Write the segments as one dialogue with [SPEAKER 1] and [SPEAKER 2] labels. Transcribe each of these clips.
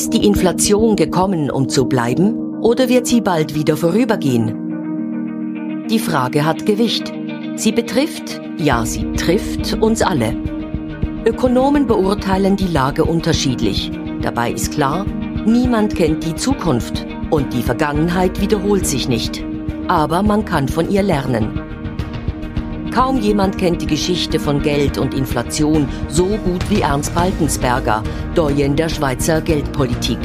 [SPEAKER 1] Ist die Inflation gekommen, um zu bleiben, oder wird sie bald wieder vorübergehen? Die Frage hat Gewicht. Sie betrifft, ja, sie trifft uns alle. Ökonomen beurteilen die Lage unterschiedlich. Dabei ist klar, niemand kennt die Zukunft und die Vergangenheit wiederholt sich nicht. Aber man kann von ihr lernen. Kaum jemand kennt die Geschichte von Geld und Inflation so gut wie Ernst Baltensberger, Doyen der Schweizer Geldpolitik.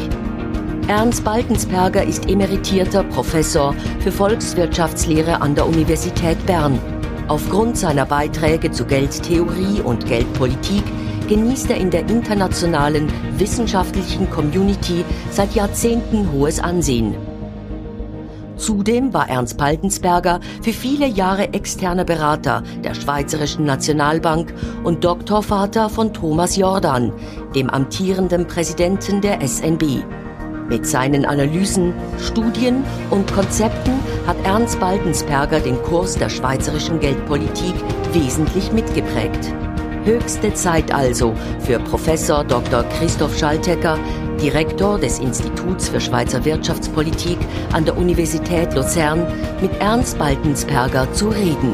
[SPEAKER 1] Ernst Baltensberger ist emeritierter Professor für Volkswirtschaftslehre an der Universität Bern. Aufgrund seiner Beiträge zu Geldtheorie und Geldpolitik genießt er in der internationalen wissenschaftlichen Community seit Jahrzehnten hohes Ansehen. Zudem war Ernst Paltensberger für viele Jahre externer Berater der Schweizerischen Nationalbank und Doktorvater von Thomas Jordan, dem amtierenden Präsidenten der SNB. Mit seinen Analysen, Studien und Konzepten hat Ernst Baltensberger den Kurs der schweizerischen Geldpolitik wesentlich mitgeprägt. Höchste Zeit also für Professor Dr. Christoph Schaltecker, Direktor des Instituts für Schweizer Wirtschaftspolitik an der Universität Luzern, mit Ernst Baltensperger zu reden.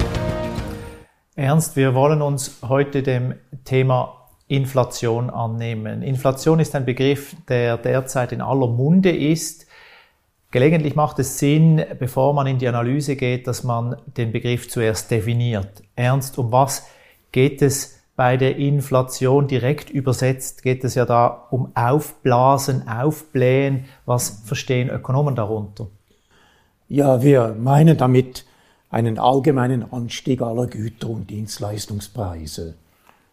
[SPEAKER 2] Ernst, wir wollen uns heute dem Thema Inflation annehmen. Inflation ist ein Begriff, der derzeit in aller Munde ist. Gelegentlich macht es Sinn, bevor man in die Analyse geht, dass man den Begriff zuerst definiert. Ernst, um was geht es bei der Inflation direkt übersetzt geht es ja da um Aufblasen, Aufblähen. Was verstehen Ökonomen darunter?
[SPEAKER 3] Ja, wir meinen damit einen allgemeinen Anstieg aller Güter und Dienstleistungspreise,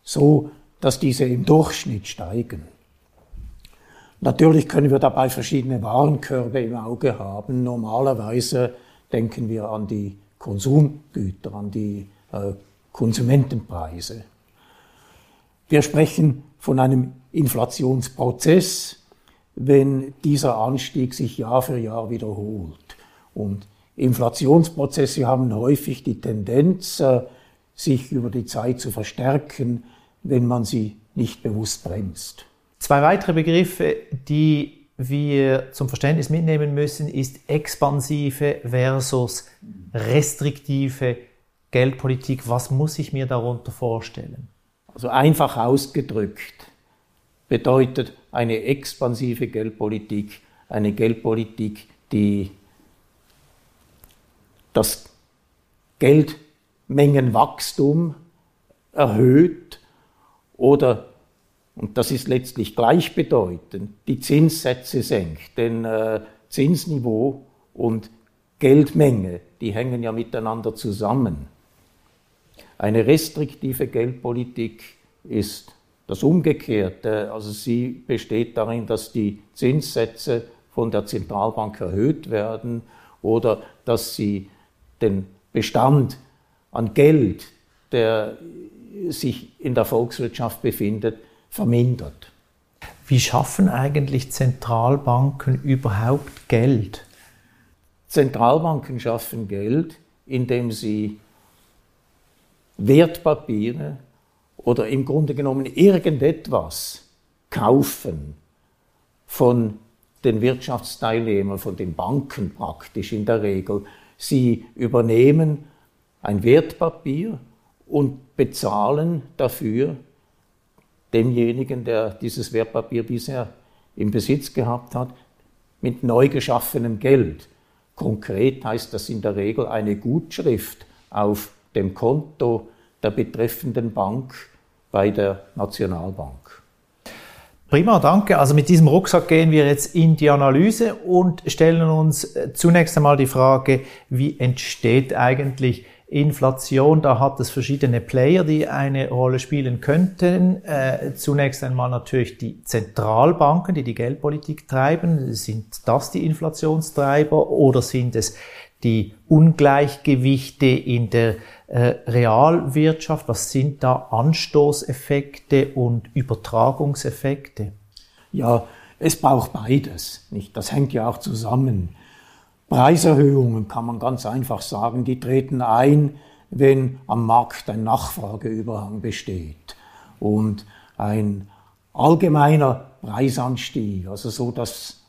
[SPEAKER 3] so dass diese im Durchschnitt steigen. Natürlich können wir dabei verschiedene Warenkörbe im Auge haben. Normalerweise denken wir an die Konsumgüter, an die äh, Konsumentenpreise. Wir sprechen von einem Inflationsprozess, wenn dieser Anstieg sich Jahr für Jahr wiederholt. Und Inflationsprozesse haben häufig die Tendenz, äh, sich über die Zeit zu verstärken, wenn man sie nicht bewusst bremst.
[SPEAKER 2] Zwei weitere Begriffe, die wir zum Verständnis mitnehmen müssen, ist expansive versus restriktive Geldpolitik. Was muss ich mir darunter vorstellen?
[SPEAKER 3] Also einfach ausgedrückt bedeutet eine expansive Geldpolitik eine Geldpolitik, die das Geldmengenwachstum erhöht oder, und das ist letztlich gleichbedeutend, die Zinssätze senkt. Denn äh, Zinsniveau und Geldmenge, die hängen ja miteinander zusammen. Eine restriktive Geldpolitik ist das Umgekehrte. Also sie besteht darin, dass die Zinssätze von der Zentralbank erhöht werden oder dass sie den Bestand an Geld, der sich in der Volkswirtschaft befindet, vermindert.
[SPEAKER 2] Wie schaffen eigentlich Zentralbanken überhaupt Geld?
[SPEAKER 3] Zentralbanken schaffen Geld, indem sie Wertpapiere oder im Grunde genommen irgendetwas kaufen von den Wirtschaftsteilnehmern, von den Banken praktisch in der Regel. Sie übernehmen ein Wertpapier und bezahlen dafür demjenigen, der dieses Wertpapier bisher im Besitz gehabt hat, mit neu geschaffenem Geld. Konkret heißt das in der Regel eine Gutschrift auf dem Konto der betreffenden Bank bei der Nationalbank.
[SPEAKER 2] Prima, danke. Also mit diesem Rucksack gehen wir jetzt in die Analyse und stellen uns äh, zunächst einmal die Frage, wie entsteht eigentlich Inflation? Da hat es verschiedene Player, die eine Rolle spielen könnten. Äh, zunächst einmal natürlich die Zentralbanken, die die Geldpolitik treiben. Sind das die Inflationstreiber oder sind es die Ungleichgewichte in der äh, Realwirtschaft? Was sind da Anstoßeffekte und Übertragungseffekte?
[SPEAKER 3] Ja, es braucht beides. Nicht? Das hängt ja auch zusammen. Preiserhöhungen kann man ganz einfach sagen, die treten ein, wenn am Markt ein Nachfrageüberhang besteht und ein allgemeiner Preisanstieg, also so, dass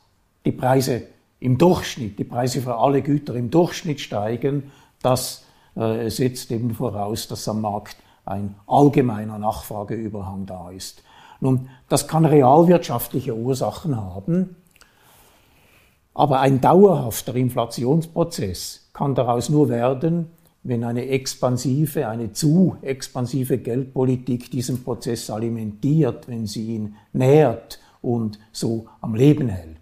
[SPEAKER 3] die Preise im Durchschnitt, die Preise für alle Güter im Durchschnitt steigen, das äh, setzt eben voraus, dass am Markt ein allgemeiner Nachfrageüberhang da ist. Nun, das kann realwirtschaftliche Ursachen haben, aber ein dauerhafter Inflationsprozess kann daraus nur werden, wenn eine expansive, eine zu expansive Geldpolitik diesen Prozess alimentiert, wenn sie ihn nährt und so am Leben hält.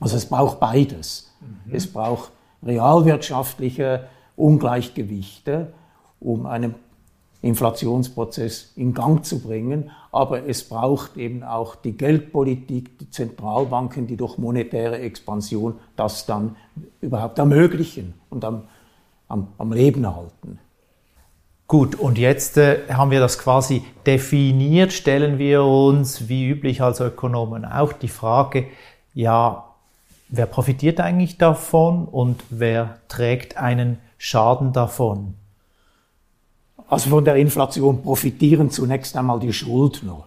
[SPEAKER 3] Also es braucht beides. Mhm. Es braucht realwirtschaftliche Ungleichgewichte, um einen Inflationsprozess in Gang zu bringen. Aber es braucht eben auch die Geldpolitik, die Zentralbanken, die durch monetäre Expansion das dann überhaupt ermöglichen und am, am, am Leben halten.
[SPEAKER 2] Gut, und jetzt äh, haben wir das quasi definiert, stellen wir uns, wie üblich als Ökonomen, auch die Frage, ja, wer profitiert eigentlich davon und wer trägt einen Schaden davon?
[SPEAKER 3] Also von der Inflation profitieren zunächst einmal die Schuldner.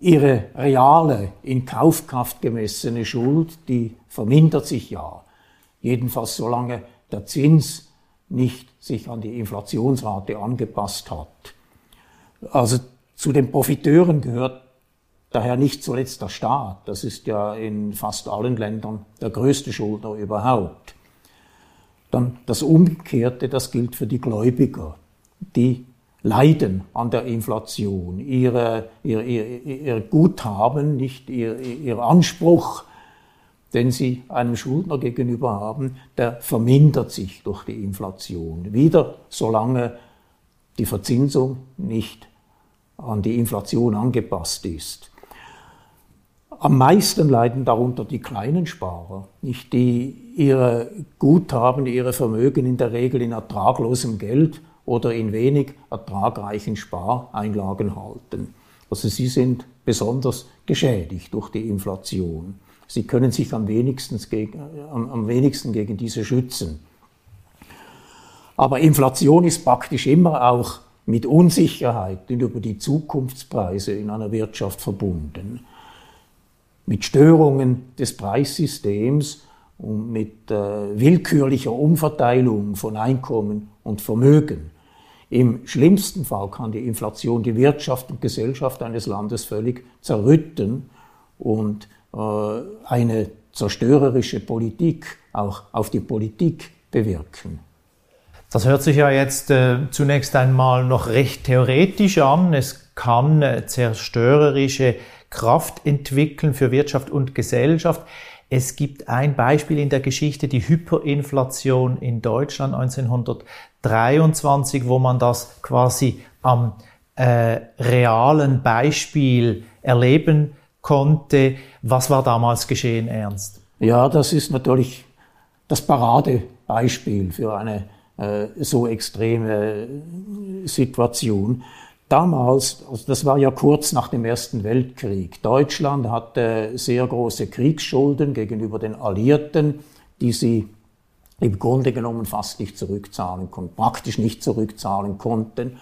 [SPEAKER 3] Ihre reale, in Kaufkraft gemessene Schuld, die vermindert sich ja. Jedenfalls solange der Zins nicht sich an die Inflationsrate angepasst hat. Also zu den Profiteuren gehört daher nicht zuletzt der Staat. Das ist ja in fast allen Ländern der größte Schuldner überhaupt. Dann das Umgekehrte, das gilt für die Gläubiger. Die leiden an der Inflation. Ihre, ihr, ihr, ihr Guthaben, nicht ihr, ihr Anspruch, den sie einem Schuldner gegenüber haben, der vermindert sich durch die Inflation. Wieder solange die Verzinsung nicht an die Inflation angepasst ist. Am meisten leiden darunter die kleinen Sparer, nicht die ihre Guthaben, ihre Vermögen in der Regel in ertraglosem Geld oder in wenig ertragreichen Spareinlagen halten. Also sie sind besonders geschädigt durch die Inflation. Sie können sich am wenigsten gegen, am, am wenigsten gegen diese schützen. Aber Inflation ist praktisch immer auch mit Unsicherheiten über die Zukunftspreise in einer Wirtschaft verbunden mit Störungen des Preissystems und mit äh, willkürlicher Umverteilung von Einkommen und Vermögen. Im schlimmsten Fall kann die Inflation die Wirtschaft und Gesellschaft eines Landes völlig zerrütten und äh, eine zerstörerische Politik auch auf die Politik bewirken.
[SPEAKER 2] Das hört sich ja jetzt äh, zunächst einmal noch recht theoretisch an. Es kann äh, zerstörerische Kraft entwickeln für Wirtschaft und Gesellschaft. Es gibt ein Beispiel in der Geschichte, die Hyperinflation in Deutschland 1923, wo man das quasi am äh, realen Beispiel erleben konnte. Was war damals geschehen, Ernst?
[SPEAKER 3] Ja, das ist natürlich das Paradebeispiel für eine äh, so extreme Situation. Damals, also das war ja kurz nach dem Ersten Weltkrieg, Deutschland hatte sehr große Kriegsschulden gegenüber den Alliierten, die sie im Grunde genommen fast nicht zurückzahlen konnten, praktisch nicht zurückzahlen konnten.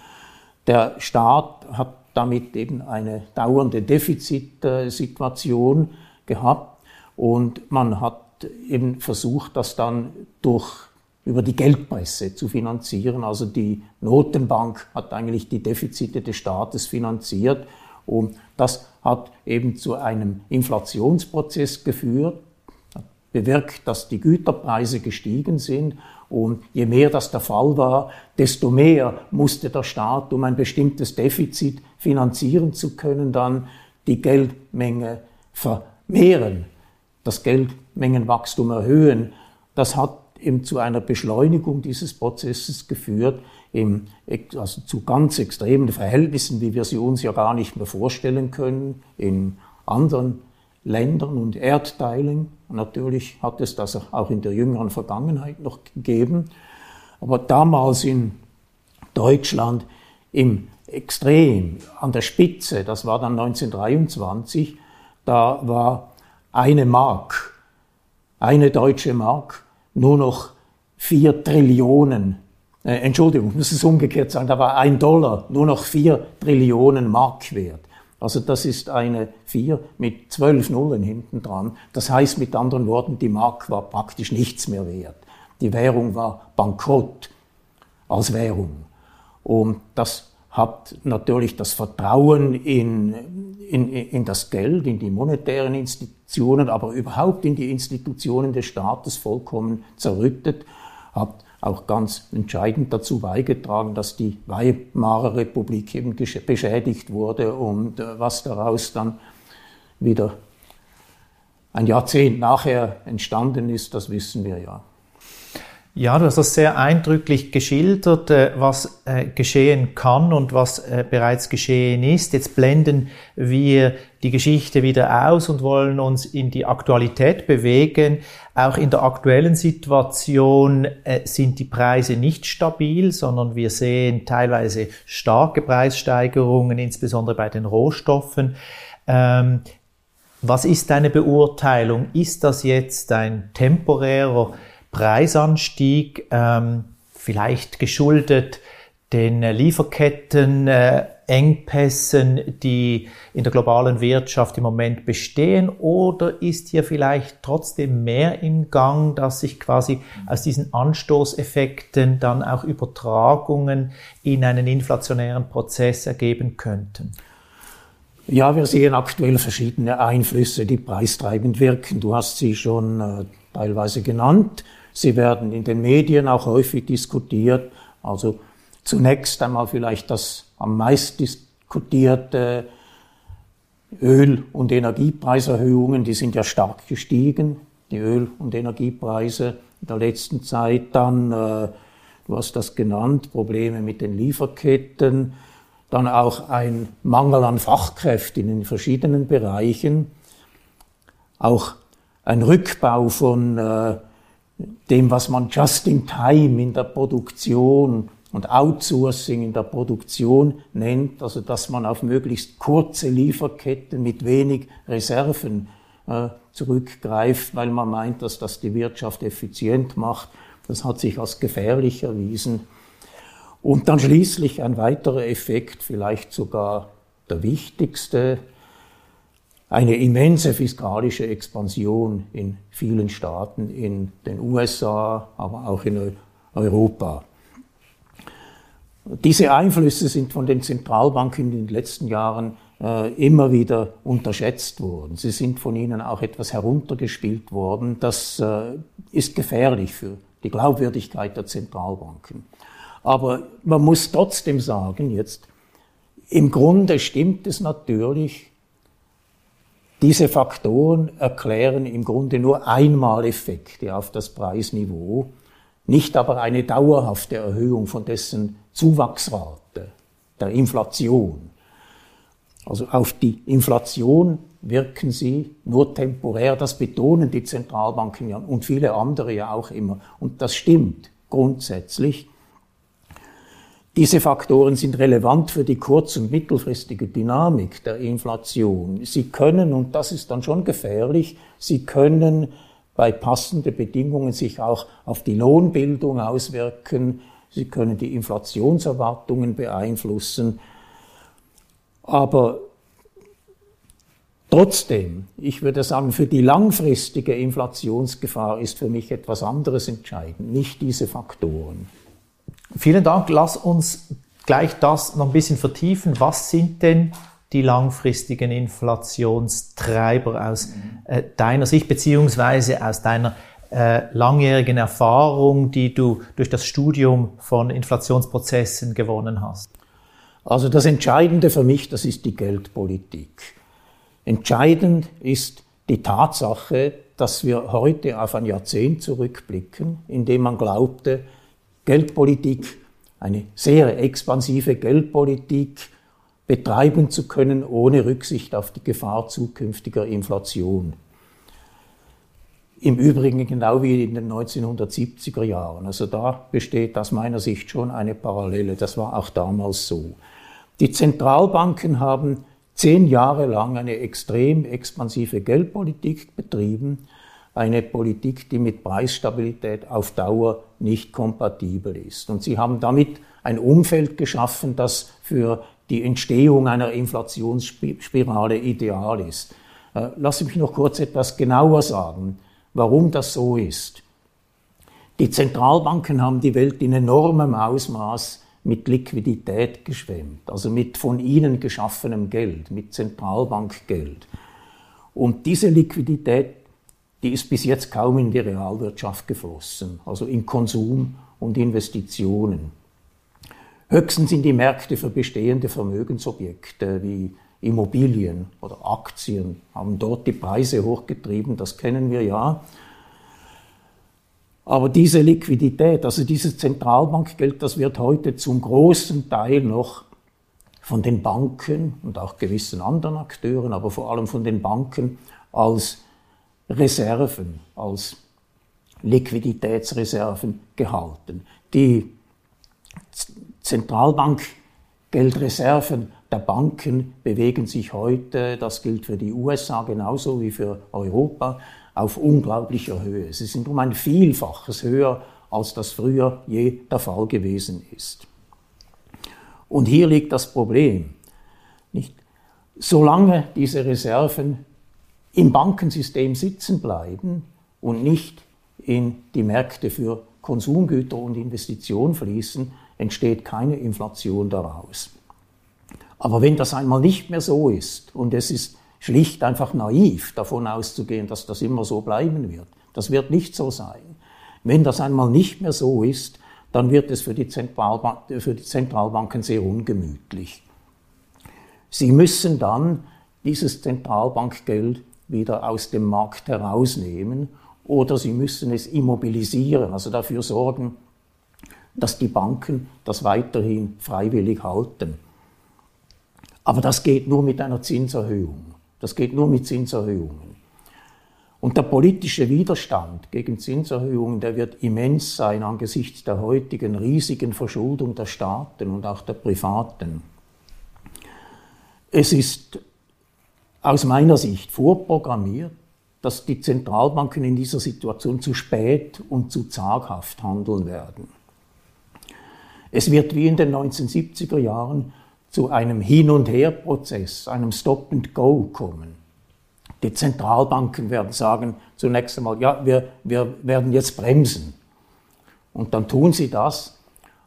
[SPEAKER 3] Der Staat hat damit eben eine dauernde Defizitsituation gehabt und man hat eben versucht, das dann durch über die Geldpresse zu finanzieren. Also die Notenbank hat eigentlich die Defizite des Staates finanziert und das hat eben zu einem Inflationsprozess geführt, bewirkt, dass die Güterpreise gestiegen sind und je mehr das der Fall war, desto mehr musste der Staat, um ein bestimmtes Defizit finanzieren zu können, dann die Geldmenge vermehren, das Geldmengenwachstum erhöhen. Das hat eben zu einer Beschleunigung dieses Prozesses geführt, also zu ganz extremen Verhältnissen, wie wir sie uns ja gar nicht mehr vorstellen können, in anderen Ländern und Erdteilen. Natürlich hat es das auch in der jüngeren Vergangenheit noch gegeben. Aber damals in Deutschland im Extrem, an der Spitze, das war dann 1923, da war eine Mark, eine deutsche Mark nur noch vier Trillionen, äh, Entschuldigung, muss es umgekehrt sagen, da war ein Dollar nur noch vier Trillionen Mark wert. Also das ist eine 4 mit 12 Nullen hinten dran. Das heißt mit anderen Worten, die Mark war praktisch nichts mehr wert. Die Währung war bankrott als Währung. Und das hat natürlich das Vertrauen in, in, in das Geld, in die monetären Institutionen, aber überhaupt in die Institutionen des Staates vollkommen zerrüttet, hat auch ganz entscheidend dazu beigetragen, dass die Weimarer Republik eben beschädigt wurde und äh, was daraus dann wieder ein Jahrzehnt nachher entstanden ist, das wissen wir ja.
[SPEAKER 2] Ja, du hast das sehr eindrücklich geschildert, äh, was äh, geschehen kann und was äh, bereits geschehen ist. Jetzt blenden wir die Geschichte wieder aus und wollen uns in die Aktualität bewegen. Auch in der aktuellen Situation sind die Preise nicht stabil, sondern wir sehen teilweise starke Preissteigerungen, insbesondere bei den Rohstoffen. Ähm, was ist deine Beurteilung? Ist das jetzt ein temporärer Preisanstieg, ähm, vielleicht geschuldet den Lieferketten, äh, die in der globalen Wirtschaft im Moment bestehen? Oder ist hier vielleicht trotzdem mehr im Gang, dass sich quasi aus diesen Anstoßeffekten dann auch Übertragungen in einen inflationären Prozess ergeben könnten?
[SPEAKER 3] Ja, wir sehen aktuell verschiedene Einflüsse, die preistreibend wirken. Du hast sie schon äh, teilweise genannt. Sie werden in den Medien auch häufig diskutiert. Also zunächst einmal vielleicht das am meisten diskutierte Öl- und Energiepreiserhöhungen, die sind ja stark gestiegen, die Öl- und Energiepreise in der letzten Zeit. Dann, äh, du hast das genannt, Probleme mit den Lieferketten, dann auch ein Mangel an Fachkräften in den verschiedenen Bereichen, auch ein Rückbau von äh, dem, was man Just in Time in der Produktion und Outsourcing in der Produktion nennt, also dass man auf möglichst kurze Lieferketten mit wenig Reserven äh, zurückgreift, weil man meint, dass das die Wirtschaft effizient macht. Das hat sich als gefährlich erwiesen. Und dann schließlich ein weiterer Effekt, vielleicht sogar der wichtigste, eine immense fiskalische Expansion in vielen Staaten, in den USA, aber auch in Europa. Diese Einflüsse sind von den Zentralbanken in den letzten Jahren äh, immer wieder unterschätzt worden. Sie sind von ihnen auch etwas heruntergespielt worden. Das äh, ist gefährlich für die Glaubwürdigkeit der Zentralbanken. Aber man muss trotzdem sagen, jetzt, im Grunde stimmt es natürlich, diese Faktoren erklären im Grunde nur Einmaleffekte auf das Preisniveau, nicht aber eine dauerhafte Erhöhung von dessen Zuwachsrate, der Inflation. Also auf die Inflation wirken sie nur temporär, das betonen die Zentralbanken ja und viele andere ja auch immer. Und das stimmt grundsätzlich. Diese Faktoren sind relevant für die kurz- und mittelfristige Dynamik der Inflation. Sie können, und das ist dann schon gefährlich, sie können bei passenden Bedingungen sich auch auf die Lohnbildung auswirken, sie können die Inflationserwartungen beeinflussen. Aber trotzdem, ich würde sagen, für die langfristige Inflationsgefahr ist für mich etwas anderes entscheidend, nicht diese Faktoren.
[SPEAKER 2] Vielen Dank. Lass uns gleich das noch ein bisschen vertiefen. Was sind denn die langfristigen Inflationstreiber aus äh, deiner Sicht beziehungsweise aus deiner äh, langjährigen Erfahrung, die du durch das Studium von Inflationsprozessen gewonnen hast?
[SPEAKER 3] Also das Entscheidende für mich, das ist die Geldpolitik. Entscheidend ist die Tatsache, dass wir heute auf ein Jahrzehnt zurückblicken, in dem man glaubte, Geldpolitik, eine sehr expansive Geldpolitik betreiben zu können, ohne Rücksicht auf die Gefahr zukünftiger Inflation. Im Übrigen genau wie in den 1970er Jahren. Also da besteht aus meiner Sicht schon eine Parallele. Das war auch damals so. Die Zentralbanken haben zehn Jahre lang eine extrem expansive Geldpolitik betrieben eine Politik, die mit Preisstabilität auf Dauer nicht kompatibel ist. Und sie haben damit ein Umfeld geschaffen, das für die Entstehung einer Inflationsspirale ideal ist. Äh, lass mich noch kurz etwas genauer sagen, warum das so ist. Die Zentralbanken haben die Welt in enormem Ausmaß mit Liquidität geschwemmt, also mit von ihnen geschaffenem Geld, mit Zentralbankgeld. Und diese Liquidität, die ist bis jetzt kaum in die Realwirtschaft geflossen, also in Konsum und Investitionen. Höchstens in die Märkte für bestehende Vermögensobjekte wie Immobilien oder Aktien, haben dort die Preise hochgetrieben, das kennen wir ja. Aber diese Liquidität, also dieses Zentralbankgeld, das wird heute zum großen Teil noch von den Banken und auch gewissen anderen Akteuren, aber vor allem von den Banken als Reserven, als Liquiditätsreserven gehalten. Die Zentralbankgeldreserven der Banken bewegen sich heute, das gilt für die USA genauso wie für Europa, auf unglaublicher Höhe. Sie sind um ein Vielfaches höher, als das früher je der Fall gewesen ist. Und hier liegt das Problem. Nicht? Solange diese Reserven im Bankensystem sitzen bleiben und nicht in die Märkte für Konsumgüter und Investitionen fließen, entsteht keine Inflation daraus. Aber wenn das einmal nicht mehr so ist und es ist schlicht einfach naiv davon auszugehen, dass das immer so bleiben wird, das wird nicht so sein. Wenn das einmal nicht mehr so ist, dann wird es für die, Zentralban für die Zentralbanken sehr ungemütlich. Sie müssen dann dieses Zentralbankgeld wieder aus dem Markt herausnehmen oder sie müssen es immobilisieren, also dafür sorgen, dass die Banken das weiterhin freiwillig halten. Aber das geht nur mit einer Zinserhöhung. Das geht nur mit Zinserhöhungen. Und der politische Widerstand gegen Zinserhöhungen, der wird immens sein angesichts der heutigen riesigen Verschuldung der Staaten und auch der Privaten. Es ist aus meiner Sicht vorprogrammiert, dass die Zentralbanken in dieser Situation zu spät und zu zaghaft handeln werden. Es wird wie in den 1970er Jahren zu einem Hin- und Her-Prozess, einem Stop-and-Go kommen. Die Zentralbanken werden sagen zunächst einmal, ja, wir, wir werden jetzt bremsen. Und dann tun sie das.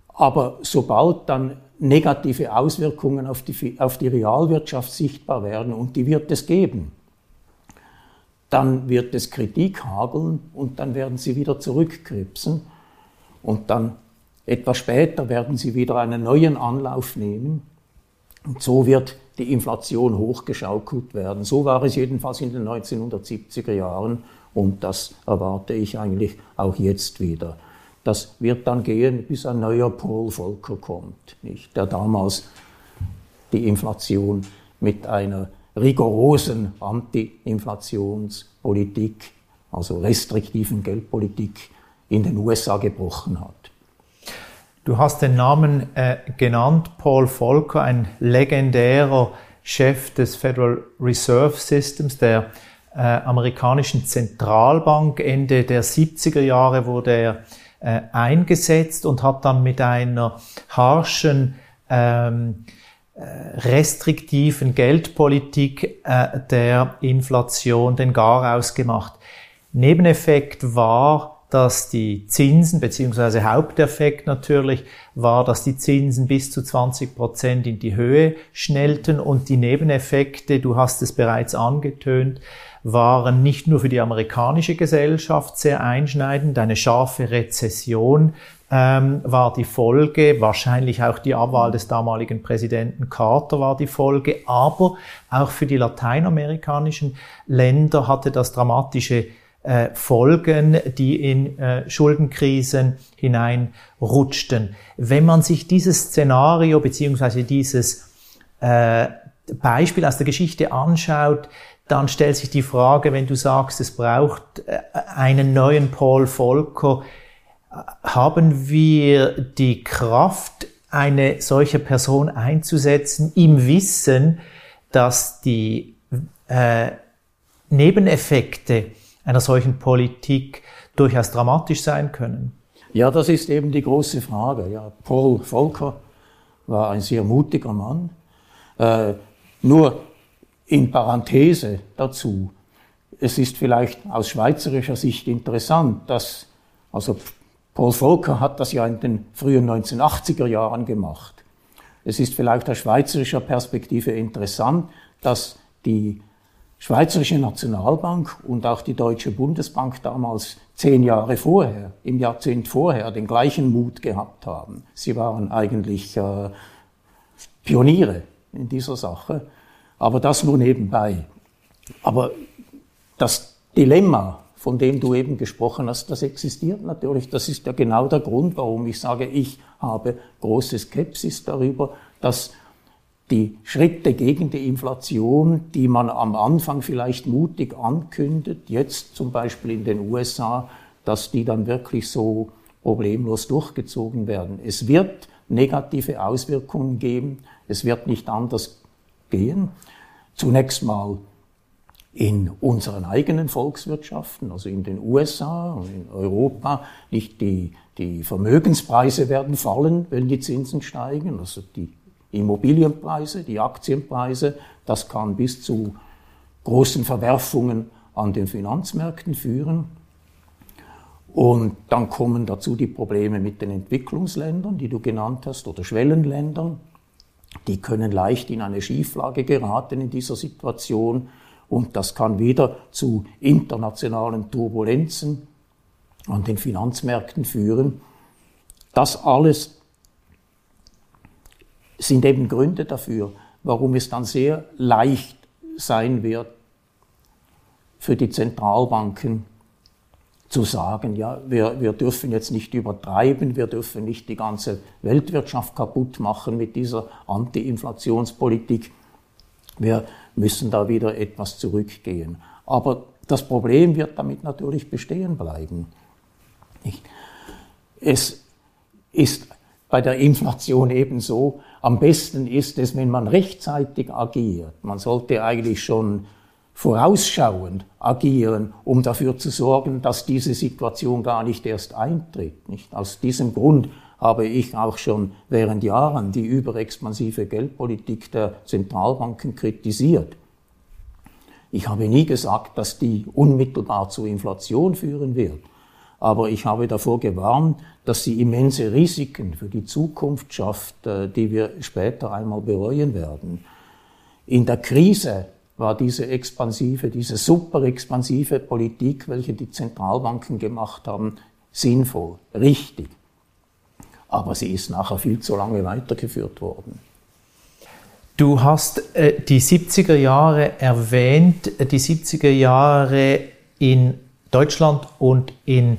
[SPEAKER 3] Aber sobald dann negative Auswirkungen auf die, auf die Realwirtschaft sichtbar werden, und die wird es geben, dann wird es Kritik hageln und dann werden sie wieder zurückkripsen und dann etwas später werden sie wieder einen neuen Anlauf nehmen und so wird die Inflation hochgeschaukelt werden. So war es jedenfalls in den 1970er Jahren und das erwarte ich eigentlich auch jetzt wieder. Das wird dann gehen, bis ein neuer Paul Volcker kommt, nicht? der damals die Inflation mit einer rigorosen Anti-Inflationspolitik, also restriktiven Geldpolitik in den USA gebrochen hat.
[SPEAKER 2] Du hast den Namen äh, genannt, Paul Volcker, ein legendärer Chef des Federal Reserve Systems, der äh, amerikanischen Zentralbank. Ende der 70er Jahre wurde er äh, eingesetzt und hat dann mit einer harschen ähm, äh, restriktiven Geldpolitik äh, der Inflation den Gar ausgemacht. Nebeneffekt war, dass die Zinsen, beziehungsweise Haupteffekt natürlich, war, dass die Zinsen bis zu 20 Prozent in die Höhe schnellten und die Nebeneffekte, du hast es bereits angetönt, waren nicht nur für die amerikanische Gesellschaft sehr einschneidend, eine scharfe Rezession ähm, war die Folge, wahrscheinlich auch die Abwahl des damaligen Präsidenten Carter war die Folge, aber auch für die lateinamerikanischen Länder hatte das dramatische äh, Folgen, die in äh, Schuldenkrisen hineinrutschten. Wenn man sich dieses Szenario beziehungsweise dieses äh, Beispiel aus der Geschichte anschaut, dann stellt sich die Frage, wenn du sagst, es braucht äh, einen neuen Paul Volcker, haben wir die Kraft, eine solche Person einzusetzen, im Wissen, dass die äh, Nebeneffekte einer solchen Politik durchaus dramatisch sein können?
[SPEAKER 3] Ja, das ist eben die große Frage. Ja, Paul Volcker war ein sehr mutiger Mann. Äh, nur in Parenthese dazu. Es ist vielleicht aus schweizerischer Sicht interessant, dass, also Paul Volcker hat das ja in den frühen 1980er Jahren gemacht. Es ist vielleicht aus schweizerischer Perspektive interessant, dass die Schweizerische Nationalbank und auch die Deutsche Bundesbank damals zehn Jahre vorher, im Jahrzehnt vorher, den gleichen Mut gehabt haben. Sie waren eigentlich äh, Pioniere in dieser Sache, aber das nur nebenbei. Aber das Dilemma, von dem du eben gesprochen hast, das existiert natürlich. Das ist ja genau der Grund, warum ich sage, ich habe große Skepsis darüber, dass die Schritte gegen die Inflation, die man am Anfang vielleicht mutig ankündet, jetzt zum Beispiel in den USA, dass die dann wirklich so problemlos durchgezogen werden. Es wird negative Auswirkungen geben. Es wird nicht anders gehen. Zunächst mal in unseren eigenen Volkswirtschaften, also in den USA und in Europa, nicht die, die Vermögenspreise werden fallen, wenn die Zinsen steigen, also die Immobilienpreise, die Aktienpreise. Das kann bis zu großen Verwerfungen an den Finanzmärkten führen. Und dann kommen dazu die Probleme mit den Entwicklungsländern, die du genannt hast, oder Schwellenländern. Die können leicht in eine Schieflage geraten in dieser Situation. Und das kann wieder zu internationalen Turbulenzen an den Finanzmärkten führen. Das alles sind eben Gründe dafür, warum es dann sehr leicht sein wird, für die Zentralbanken zu sagen, ja, wir, wir dürfen jetzt nicht übertreiben, wir dürfen nicht die ganze Weltwirtschaft kaputt machen mit dieser Anti-Inflationspolitik. Wir müssen da wieder etwas zurückgehen. Aber das Problem wird damit natürlich bestehen bleiben. Es ist bei der Inflation ebenso, am besten ist es, wenn man rechtzeitig agiert. Man sollte eigentlich schon vorausschauend agieren, um dafür zu sorgen, dass diese Situation gar nicht erst eintritt. Nicht? Aus diesem Grund habe ich auch schon während Jahren die überexpansive Geldpolitik der Zentralbanken kritisiert. Ich habe nie gesagt, dass die unmittelbar zu Inflation führen wird aber ich habe davor gewarnt, dass sie immense Risiken für die Zukunft schafft, äh, die wir später einmal bereuen werden. In der Krise war diese expansive, diese super expansive Politik, welche die Zentralbanken gemacht haben, sinnvoll, richtig. Aber sie ist nachher viel zu lange weitergeführt worden.
[SPEAKER 2] Du hast äh, die 70er Jahre erwähnt, die 70er Jahre in Deutschland und in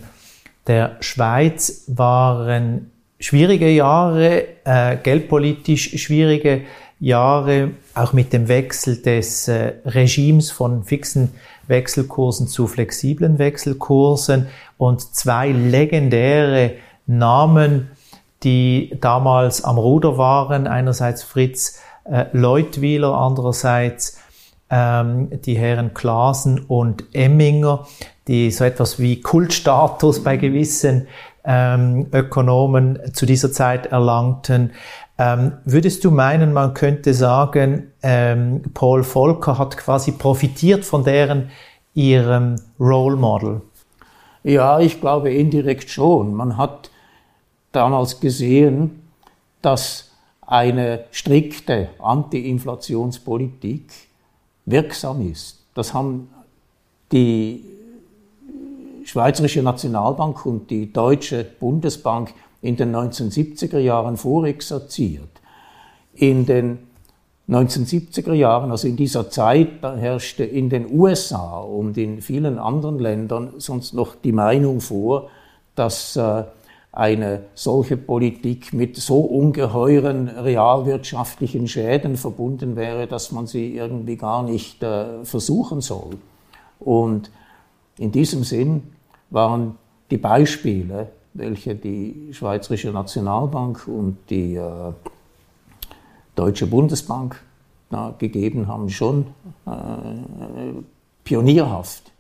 [SPEAKER 2] der Schweiz waren schwierige Jahre, äh, geldpolitisch schwierige Jahre, auch mit dem Wechsel des äh, Regimes von fixen Wechselkursen zu flexiblen Wechselkursen und zwei legendäre Namen, die damals am Ruder waren, einerseits Fritz äh, Leutwiler, andererseits ähm, die Herren Klaasen und Emminger, die so etwas wie Kultstatus bei gewissen ähm, Ökonomen zu dieser Zeit erlangten. Ähm, würdest du meinen, man könnte sagen, ähm, Paul Volcker hat quasi profitiert von deren ihrem Role Model?
[SPEAKER 3] Ja, ich glaube indirekt schon. Man hat damals gesehen, dass eine strikte Anti-Inflationspolitik wirksam ist. Das haben die Schweizerische Nationalbank und die Deutsche Bundesbank in den 1970er Jahren vorexerziert. In den 1970er Jahren, also in dieser Zeit, herrschte in den USA und in vielen anderen Ländern sonst noch die Meinung vor, dass äh, eine solche Politik mit so ungeheuren realwirtschaftlichen Schäden verbunden wäre, dass man sie irgendwie gar nicht äh, versuchen soll. Und in diesem Sinn waren die Beispiele, welche die Schweizerische Nationalbank und die äh, Deutsche Bundesbank da gegeben haben, schon äh, pionierhaft.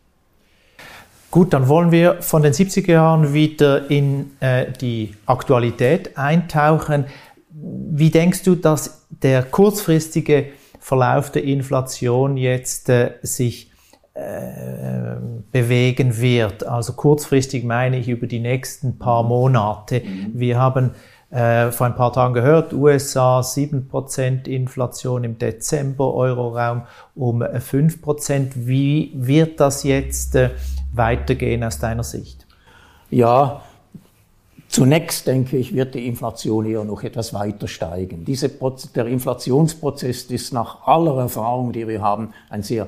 [SPEAKER 2] Gut, dann wollen wir von den 70er Jahren wieder in äh, die Aktualität eintauchen. wie denkst du, dass der kurzfristige Verlauf der Inflation jetzt äh, sich bewegen wird? Also kurzfristig meine ich über die nächsten paar Monate. Mhm. Wir haben äh, vor ein paar Tagen gehört, USA 7% Inflation im Dezember, Euroraum um 5%. Wie wird das jetzt äh, weitergehen aus deiner Sicht?
[SPEAKER 3] Ja, Zunächst denke ich, wird die Inflation eher noch etwas weiter steigen. Diese, der Inflationsprozess ist nach aller Erfahrung, die wir haben, ein sehr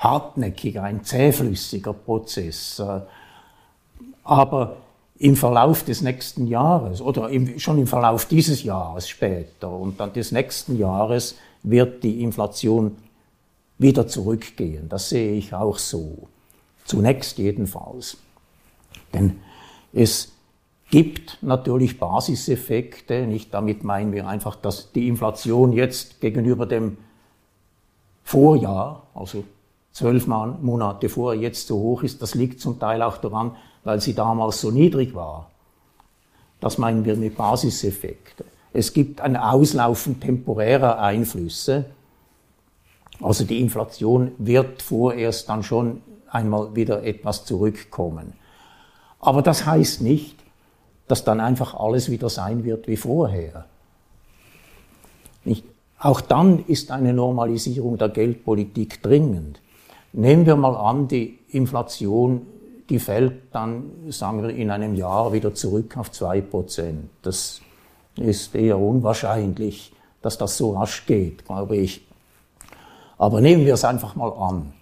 [SPEAKER 3] hartnäckiger, ein zähflüssiger Prozess. Äh, aber im Verlauf des nächsten Jahres oder im, schon im Verlauf dieses Jahres später und dann des nächsten Jahres wird die Inflation wieder zurückgehen. Das sehe ich auch so. Zunächst jedenfalls. Denn es gibt natürlich Basiseffekte. Nicht damit meinen wir einfach, dass die Inflation jetzt gegenüber dem Vorjahr, also zwölf Monate vorher, jetzt so hoch ist. Das liegt zum Teil auch daran, weil sie damals so niedrig war. Das meinen wir mit Basiseffekte. Es gibt ein Auslaufen temporärer Einflüsse. Also die Inflation wird vorerst dann schon einmal wieder etwas zurückkommen. Aber das heißt nicht, dass dann einfach alles wieder sein wird wie vorher. Nicht? Auch dann ist eine Normalisierung der Geldpolitik dringend. Nehmen wir mal an, die Inflation die fällt dann, sagen wir, in einem Jahr wieder zurück auf zwei Prozent. Das ist eher unwahrscheinlich, dass das so rasch geht, glaube ich. Aber nehmen wir es einfach mal an.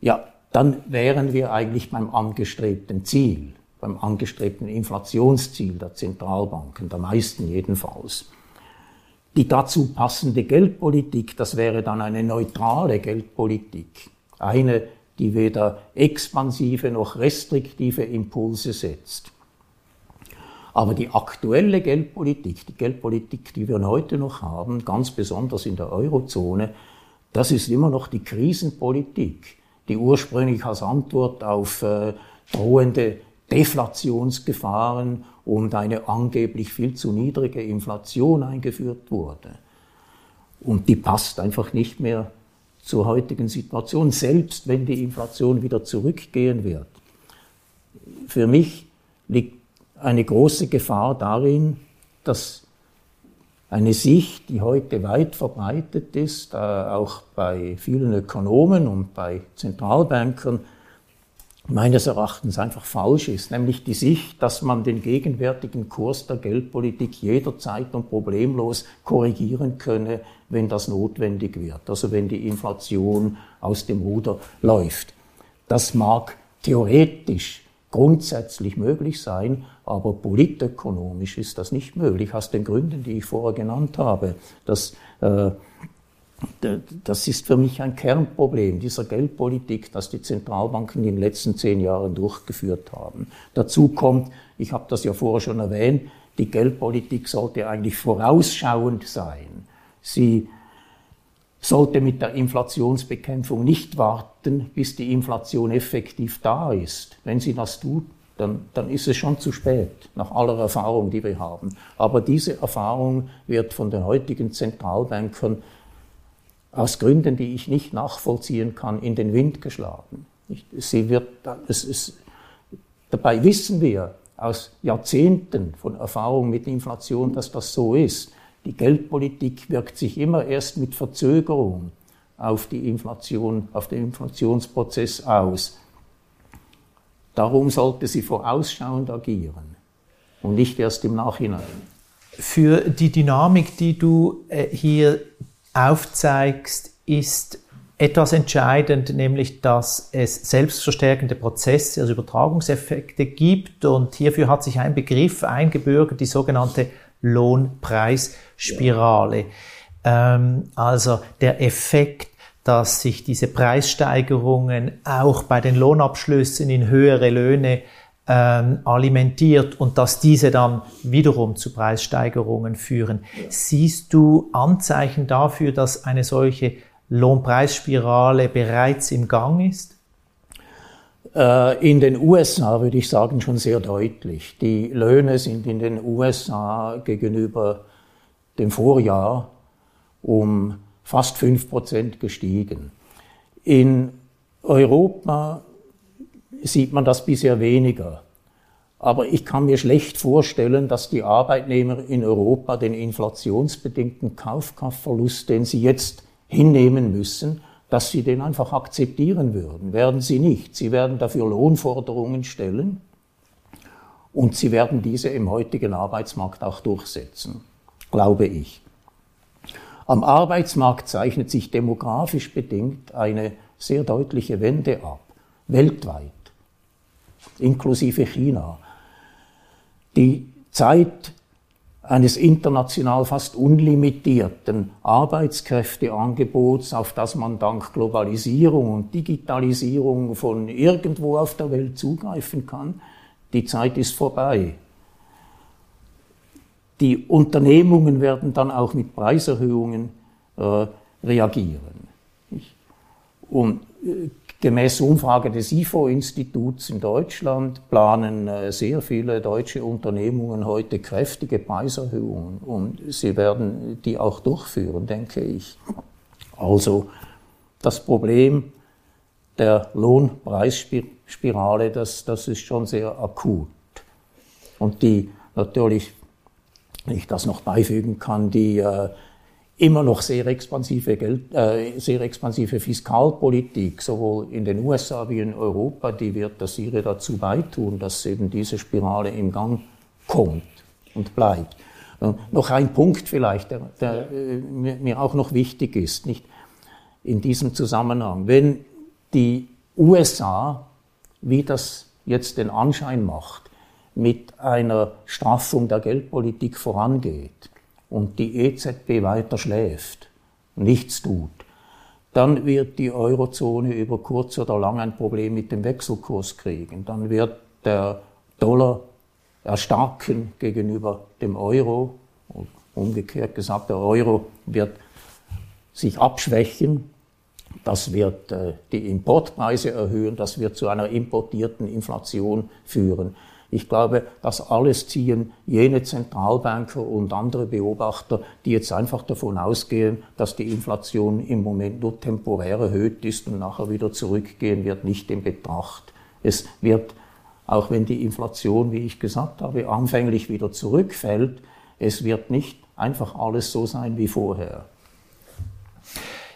[SPEAKER 3] Ja, dann wären wir eigentlich beim angestrebten Ziel, beim angestrebten Inflationsziel der Zentralbanken, der meisten jedenfalls. Die dazu passende Geldpolitik, das wäre dann eine neutrale Geldpolitik, eine, die weder expansive noch restriktive Impulse setzt. Aber die aktuelle Geldpolitik, die Geldpolitik, die wir heute noch haben, ganz besonders in der Eurozone, das ist immer noch die Krisenpolitik, die ursprünglich als Antwort auf äh, drohende Deflationsgefahren und eine angeblich viel zu niedrige Inflation eingeführt wurde. Und die passt einfach nicht mehr zur heutigen Situation, selbst wenn die Inflation wieder zurückgehen wird. Für mich liegt eine große Gefahr darin, dass eine Sicht, die heute weit verbreitet ist, äh, auch bei vielen Ökonomen und bei Zentralbankern, meines Erachtens einfach falsch ist, nämlich die Sicht, dass man den gegenwärtigen Kurs der Geldpolitik jederzeit und problemlos korrigieren könne, wenn das notwendig wird, also wenn die Inflation aus dem Ruder läuft. Das mag theoretisch grundsätzlich möglich sein, aber politökonomisch ist das nicht möglich, aus den Gründen, die ich vorher genannt habe. Das äh, das ist für mich ein Kernproblem dieser Geldpolitik, das die Zentralbanken in den letzten zehn Jahren durchgeführt haben. Dazu kommt, ich habe das ja vorher schon erwähnt, die Geldpolitik sollte eigentlich vorausschauend sein. Sie sollte mit der Inflationsbekämpfung nicht warten, bis die Inflation effektiv da ist. Wenn sie das tut, dann, dann ist es schon zu spät, nach aller Erfahrung, die wir haben. Aber diese Erfahrung wird von den heutigen Zentralbankern aus Gründen, die ich nicht nachvollziehen kann, in den Wind geschlagen. Sie wird, es ist, dabei wissen wir aus Jahrzehnten von Erfahrung mit Inflation, dass das so ist. Die Geldpolitik wirkt sich immer erst mit Verzögerung auf die Inflation, auf den Inflationsprozess aus. Darum sollte sie vorausschauend agieren und nicht erst im Nachhinein.
[SPEAKER 2] Für die Dynamik, die du äh, hier aufzeigst, ist etwas entscheidend, nämlich dass es selbstverstärkende Prozesse, also Übertragungseffekte gibt und hierfür hat sich ein Begriff eingebürgert, die sogenannte Lohnpreisspirale. Ähm, also der Effekt, dass sich diese Preissteigerungen auch bei den Lohnabschlüssen in höhere Löhne ähm, alimentiert und dass diese dann wiederum zu Preissteigerungen führen. Siehst du Anzeichen dafür, dass eine solche Lohnpreisspirale bereits im Gang ist?
[SPEAKER 3] Äh, in den USA würde ich sagen schon sehr deutlich. Die Löhne sind in den USA gegenüber dem Vorjahr um fast fünf Prozent gestiegen. In Europa sieht man das bisher weniger. Aber ich kann mir schlecht vorstellen, dass die Arbeitnehmer in Europa den inflationsbedingten Kaufkraftverlust, den sie jetzt hinnehmen müssen, dass sie den einfach akzeptieren würden. Werden sie nicht. Sie werden dafür Lohnforderungen stellen und sie werden diese im heutigen Arbeitsmarkt auch durchsetzen, glaube ich. Am Arbeitsmarkt zeichnet sich demografisch bedingt eine sehr deutliche Wende ab, weltweit, inklusive China. Die Zeit eines international fast unlimitierten Arbeitskräfteangebots, auf das man dank Globalisierung und Digitalisierung von irgendwo auf der Welt zugreifen kann, die Zeit ist vorbei. Die Unternehmungen werden dann auch mit Preiserhöhungen äh, reagieren. Und äh, gemäß Umfrage des IFO-Instituts in Deutschland planen äh, sehr viele deutsche Unternehmungen heute kräftige Preiserhöhungen und sie werden die auch durchführen, denke ich. Also das Problem der Lohnpreisspirale, das, das ist schon sehr akut. Und die natürlich wenn ich das noch beifügen kann, die äh, immer noch sehr expansive, Geld, äh, sehr expansive Fiskalpolitik, sowohl in den USA wie in Europa, die wird das ihre dazu beitun, dass eben diese Spirale im Gang kommt und bleibt. Äh, noch ein Punkt vielleicht, der, der äh, mir, mir auch noch wichtig ist, nicht in diesem Zusammenhang. Wenn die USA, wie das jetzt den Anschein macht, mit einer Straffung der Geldpolitik vorangeht und die EZB weiter schläft, nichts tut, dann wird die Eurozone über kurz oder lang ein Problem mit dem Wechselkurs kriegen. Dann wird der Dollar erstarken gegenüber dem Euro. Und umgekehrt gesagt, der Euro wird sich abschwächen. Das wird äh, die Importpreise erhöhen. Das wird zu einer importierten Inflation führen. Ich glaube, das alles ziehen jene Zentralbanker und andere Beobachter, die jetzt einfach davon ausgehen, dass die Inflation im Moment nur temporär erhöht ist und nachher wieder zurückgehen wird, nicht in Betracht. Es wird, auch wenn die Inflation, wie ich gesagt habe, anfänglich wieder zurückfällt, es wird nicht einfach alles so sein wie vorher.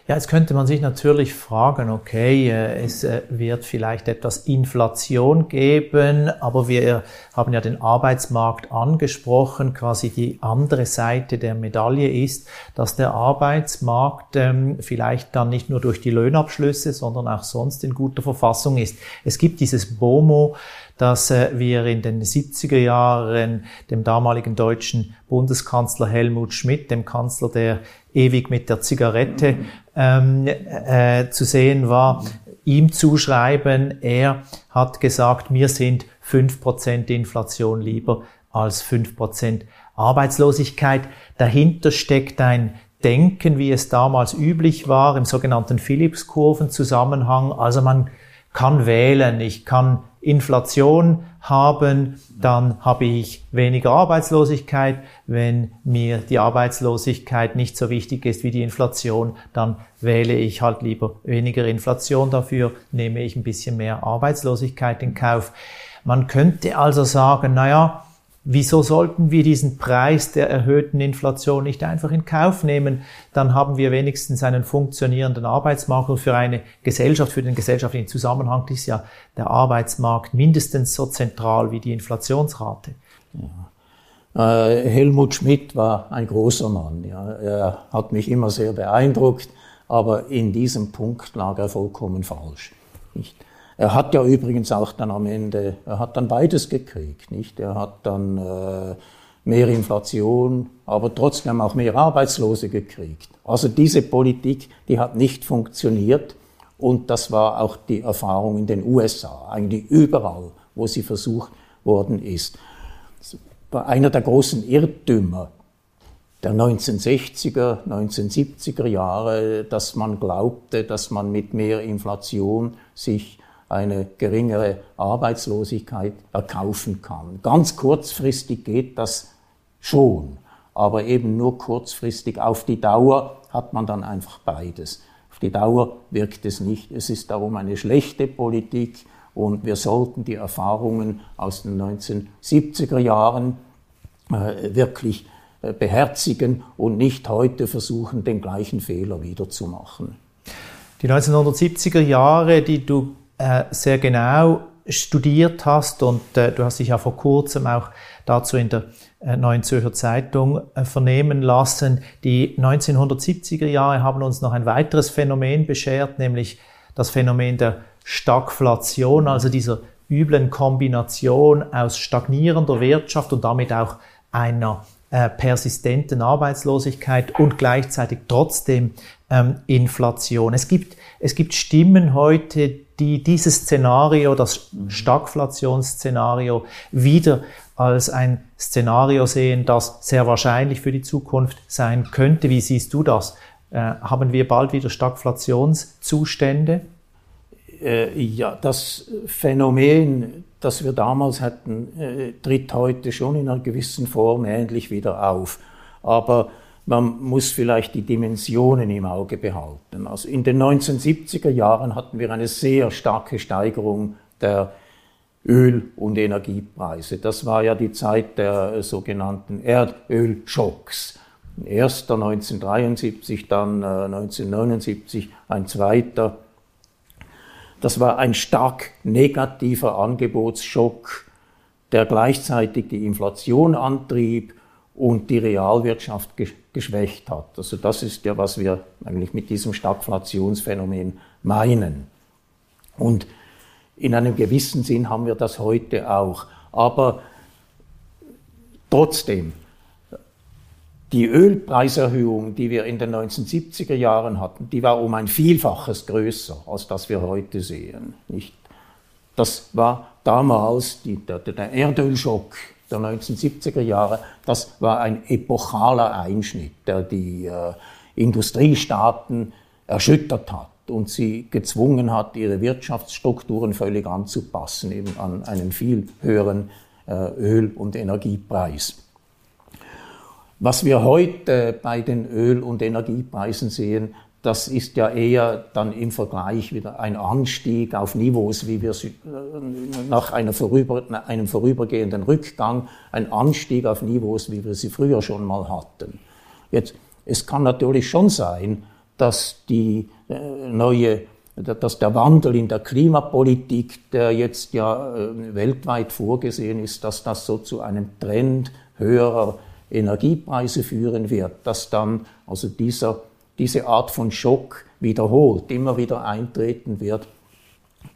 [SPEAKER 2] Ja, jetzt könnte man sich natürlich fragen, okay, äh, es äh, wird vielleicht etwas Inflation geben, aber wir haben ja den Arbeitsmarkt angesprochen. Quasi die andere Seite der Medaille ist, dass der Arbeitsmarkt ähm, vielleicht dann nicht nur durch die Löhnabschlüsse, sondern auch sonst in guter Verfassung ist. Es gibt dieses BOMO, dass äh, wir in den 70er Jahren dem damaligen deutschen Bundeskanzler Helmut Schmidt, dem Kanzler, der ewig mit der Zigarette ähm, äh, zu sehen war, ihm zuschreiben, er hat gesagt, mir sind fünf Prozent Inflation lieber als fünf Prozent Arbeitslosigkeit. Dahinter steckt ein Denken, wie es damals üblich war, im sogenannten Phillips-Kurven-Zusammenhang. Also man kann wählen, ich kann Inflation haben, dann habe ich weniger Arbeitslosigkeit. Wenn mir die Arbeitslosigkeit nicht so wichtig ist wie die Inflation, dann wähle ich halt lieber weniger Inflation dafür, nehme ich ein bisschen mehr Arbeitslosigkeit in Kauf. Man könnte also sagen, naja, Wieso sollten wir diesen Preis der erhöhten Inflation nicht einfach in Kauf nehmen? Dann haben wir wenigstens einen funktionierenden Arbeitsmarkt und für eine Gesellschaft, für den gesellschaftlichen Zusammenhang ist ja der Arbeitsmarkt mindestens so zentral wie die Inflationsrate.
[SPEAKER 3] Ja. Äh, Helmut Schmidt war ein großer Mann. Ja. Er hat mich immer sehr beeindruckt, aber in diesem Punkt lag er vollkommen falsch. Nicht? Er hat ja übrigens auch dann am Ende, er hat dann beides gekriegt, nicht? Er hat dann äh, mehr Inflation, aber trotzdem auch mehr Arbeitslose gekriegt. Also diese Politik, die hat nicht funktioniert und das war auch die Erfahrung in den USA, eigentlich überall, wo sie versucht worden ist. Das war einer der großen Irrtümer der 1960er, 1970er Jahre, dass man glaubte, dass man mit mehr Inflation sich eine geringere Arbeitslosigkeit erkaufen kann. Ganz kurzfristig geht das schon, aber eben nur kurzfristig. Auf die Dauer hat man dann einfach beides. Auf die Dauer wirkt es nicht. Es ist darum eine schlechte Politik und wir sollten die Erfahrungen aus den 1970er Jahren äh, wirklich äh, beherzigen und nicht heute versuchen, den gleichen Fehler wiederzumachen.
[SPEAKER 2] Die 1970er Jahre, die du äh, sehr genau studiert hast und äh, du hast dich ja vor kurzem auch dazu in der äh, Neuen Zürcher Zeitung äh, vernehmen lassen. Die 1970er Jahre haben uns noch ein weiteres Phänomen beschert, nämlich das Phänomen der Stagflation, also dieser üblen Kombination aus stagnierender Wirtschaft und damit auch einer äh, persistenten Arbeitslosigkeit und gleichzeitig trotzdem ähm, Inflation. Es gibt, es gibt Stimmen heute, die dieses Szenario, das Stagflationsszenario, wieder als ein Szenario sehen, das sehr wahrscheinlich für die Zukunft sein könnte. Wie siehst du das? Äh, haben wir bald wieder Stagflationszustände?
[SPEAKER 3] Äh, ja, das Phänomen, das wir damals hatten, äh, tritt heute schon in einer gewissen Form ähnlich wieder auf. Aber man muss vielleicht die Dimensionen im Auge behalten. Also in den 1970er Jahren hatten wir eine sehr starke Steigerung der Öl- und Energiepreise. Das war ja die Zeit der sogenannten Erdölschocks. Erster 1973, dann 1979 äh, ein zweiter. Das war ein stark negativer Angebotsschock, der gleichzeitig die Inflation antrieb und die Realwirtschaft geschwächt hat. Also das ist ja, was wir eigentlich mit diesem Stagflationsphänomen meinen. Und in einem gewissen Sinn haben wir das heute auch. Aber trotzdem, die Ölpreiserhöhung, die wir in den 1970er Jahren hatten, die war um ein Vielfaches größer, als das wir heute sehen. Nicht? Das war damals die, der, der Erdölschock der 1970er Jahre, das war ein epochaler Einschnitt, der die äh, Industriestaaten erschüttert hat und sie gezwungen hat, ihre Wirtschaftsstrukturen völlig anzupassen, eben an einen viel höheren äh, Öl- und Energiepreis. Was wir heute bei den Öl- und Energiepreisen sehen, das ist ja eher dann im Vergleich wieder ein Anstieg auf Niveaus, wie wir sie, äh, nach vorüber, einem vorübergehenden Rückgang, ein Anstieg auf Niveaus, wie wir sie früher schon mal hatten. Jetzt, es kann natürlich schon sein, dass die äh, neue, dass der Wandel in der Klimapolitik, der jetzt ja äh, weltweit vorgesehen ist, dass das so zu einem Trend höherer Energiepreise führen wird, dass dann also dieser diese Art von Schock wiederholt, immer wieder eintreten wird.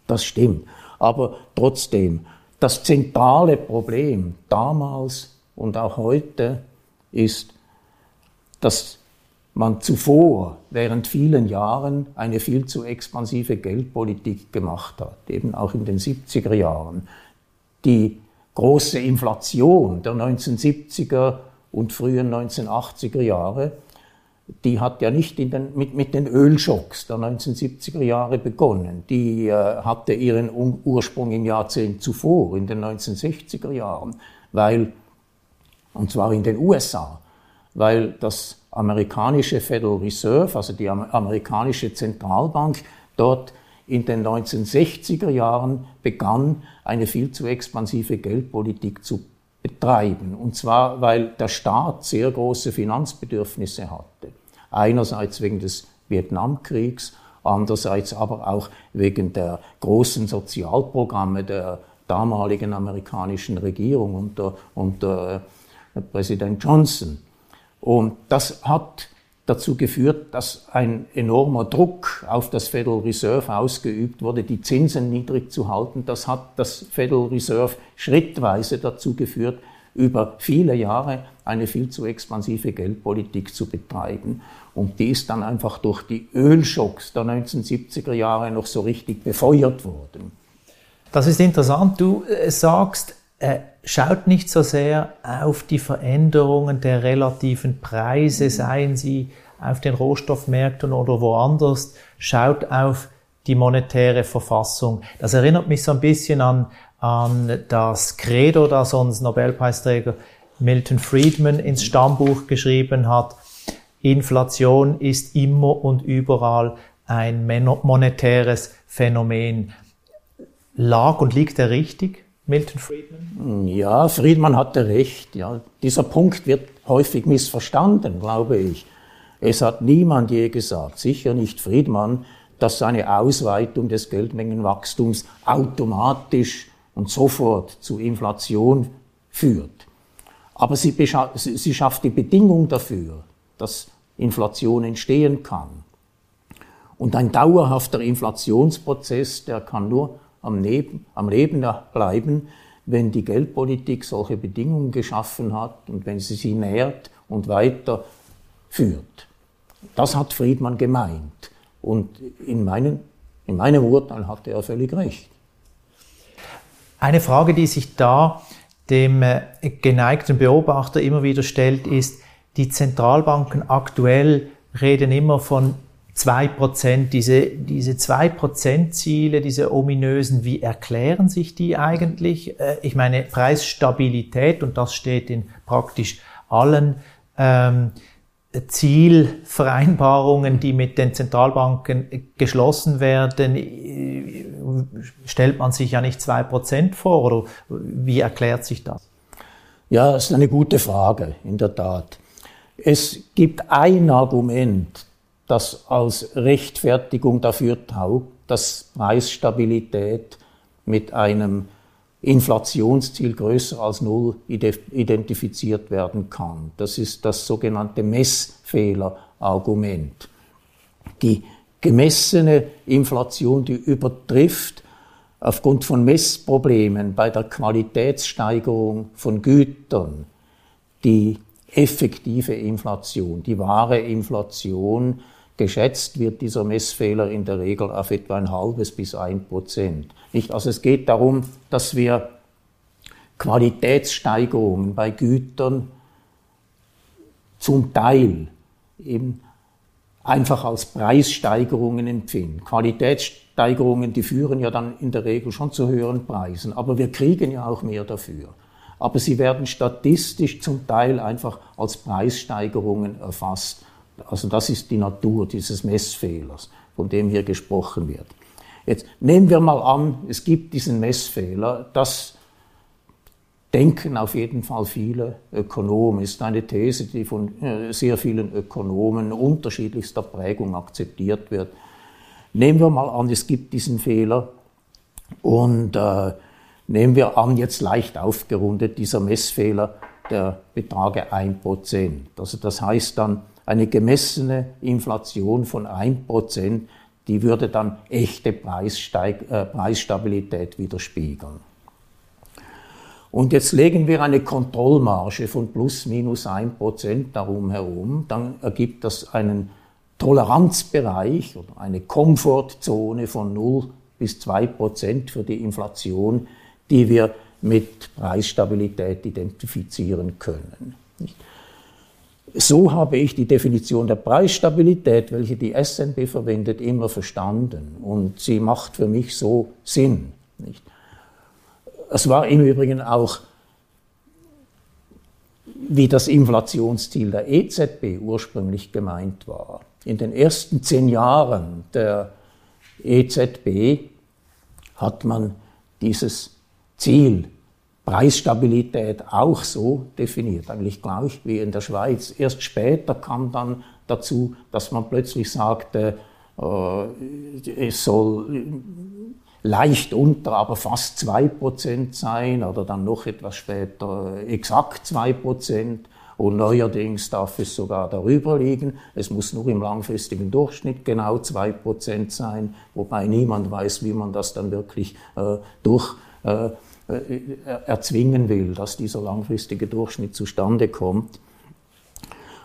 [SPEAKER 3] Das stimmt. Aber trotzdem, das zentrale Problem damals und auch heute ist, dass man zuvor während vielen Jahren eine viel zu expansive Geldpolitik gemacht hat, eben auch in den 70er Jahren. Die große Inflation der 1970er und frühen 1980er Jahre die hat ja nicht den, mit, mit den Ölschocks der 1970er Jahre begonnen. Die äh, hatte ihren Ursprung im Jahrzehnt zuvor, in den 1960er Jahren, weil, und zwar in den USA, weil das amerikanische Federal Reserve, also die amerikanische Zentralbank, dort in den 1960er Jahren begann, eine viel zu expansive Geldpolitik zu betreiben. Und zwar, weil der Staat sehr große Finanzbedürfnisse hatte. Einerseits wegen des Vietnamkriegs, andererseits aber auch wegen der großen Sozialprogramme der damaligen amerikanischen Regierung unter, unter äh, Präsident Johnson. Und das hat dazu geführt, dass ein enormer Druck auf das Federal Reserve ausgeübt wurde, die Zinsen niedrig zu halten. Das hat das Federal Reserve schrittweise dazu geführt, über viele Jahre eine viel zu expansive Geldpolitik zu betreiben. Und die ist dann einfach durch die Ölschocks der 1970er Jahre noch so richtig befeuert worden.
[SPEAKER 2] Das ist interessant. Du äh, sagst, äh, schaut nicht so sehr auf die Veränderungen der relativen Preise, mhm. seien sie auf den Rohstoffmärkten oder woanders, schaut auf die monetäre Verfassung. Das erinnert mich so ein bisschen an, an das Credo, das uns Nobelpreisträger Milton Friedman ins Stammbuch geschrieben hat, Inflation ist immer und überall ein monetäres Phänomen. Lag und liegt er richtig, Milton Friedman?
[SPEAKER 3] Ja, Friedman hatte recht. Ja. Dieser Punkt wird häufig missverstanden, glaube ich. Es hat niemand je gesagt, sicher nicht Friedman, dass eine Ausweitung des Geldmengenwachstums automatisch und sofort zu Inflation führt. Aber sie, sie schafft die Bedingung dafür, dass Inflation entstehen kann. Und ein dauerhafter Inflationsprozess, der kann nur am, Leben, am Leben bleiben, wenn die Geldpolitik solche Bedingungen geschaffen hat und wenn sie sie nährt und weiter führt. Das hat Friedmann gemeint. Und in, meinen, in meinem Urteil hatte er völlig recht.
[SPEAKER 2] Eine Frage, die sich da dem äh, geneigten Beobachter immer wieder stellt, ist, die Zentralbanken aktuell reden immer von zwei Prozent, diese, diese zwei Prozent Ziele, diese ominösen, wie erklären sich die eigentlich? Äh, ich meine, Preisstabilität, und das steht in praktisch allen ähm, Zielvereinbarungen, die mit den Zentralbanken geschlossen werden, äh, stellt man sich ja nicht zwei Prozent vor, oder wie erklärt sich das?
[SPEAKER 3] Ja, das ist eine gute Frage, in der Tat. Es gibt ein Argument, das als Rechtfertigung dafür taugt, dass Preisstabilität mit einem Inflationsziel größer als null identifiziert werden kann. Das ist das sogenannte Messfehlerargument. Die gemessene Inflation, die übertrifft aufgrund von Messproblemen bei der Qualitätssteigerung von Gütern die effektive Inflation, die wahre Inflation, geschätzt wird dieser Messfehler in der Regel auf etwa ein halbes bis ein Prozent. Nicht? Also es geht darum, dass wir Qualitätssteigerungen bei Gütern zum Teil eben einfach als Preissteigerungen empfinden. Qualitätssteigerungen, die führen ja dann in der Regel schon zu höheren Preisen, aber wir kriegen ja auch mehr dafür aber sie werden statistisch zum Teil einfach als Preissteigerungen erfasst. Also das ist die Natur dieses Messfehlers, von dem hier gesprochen wird. Jetzt nehmen wir mal an, es gibt diesen Messfehler. Das denken auf jeden Fall viele Ökonomen. Ist eine These, die von äh, sehr vielen Ökonomen unterschiedlichster Prägung akzeptiert wird. Nehmen wir mal an, es gibt diesen Fehler und äh, Nehmen wir an, jetzt leicht aufgerundet, dieser Messfehler, der betrage 1%. Also das heißt dann, eine gemessene Inflation von 1%, die würde dann echte Preissteig, äh, Preisstabilität widerspiegeln. Und jetzt legen wir eine Kontrollmarge von plus minus 1% darum herum, dann ergibt das einen Toleranzbereich oder eine Komfortzone von 0 bis 2% für die Inflation, die wir mit Preisstabilität identifizieren können. So habe ich die Definition der Preisstabilität, welche die SNB verwendet, immer verstanden. Und sie macht für mich so Sinn. Es war im Übrigen auch, wie das Inflationsziel der EZB ursprünglich gemeint war. In den ersten zehn Jahren der EZB hat man dieses Ziel Preisstabilität auch so definiert, eigentlich gleich wie in der Schweiz. Erst später kam dann dazu, dass man plötzlich sagte, äh, es soll leicht unter, aber fast 2% sein oder dann noch etwas später exakt 2%. Und neuerdings darf es sogar darüber liegen. Es muss nur im langfristigen Durchschnitt genau 2% sein, wobei niemand weiß, wie man das dann wirklich äh, durch äh, äh, erzwingen will, dass dieser langfristige Durchschnitt zustande kommt.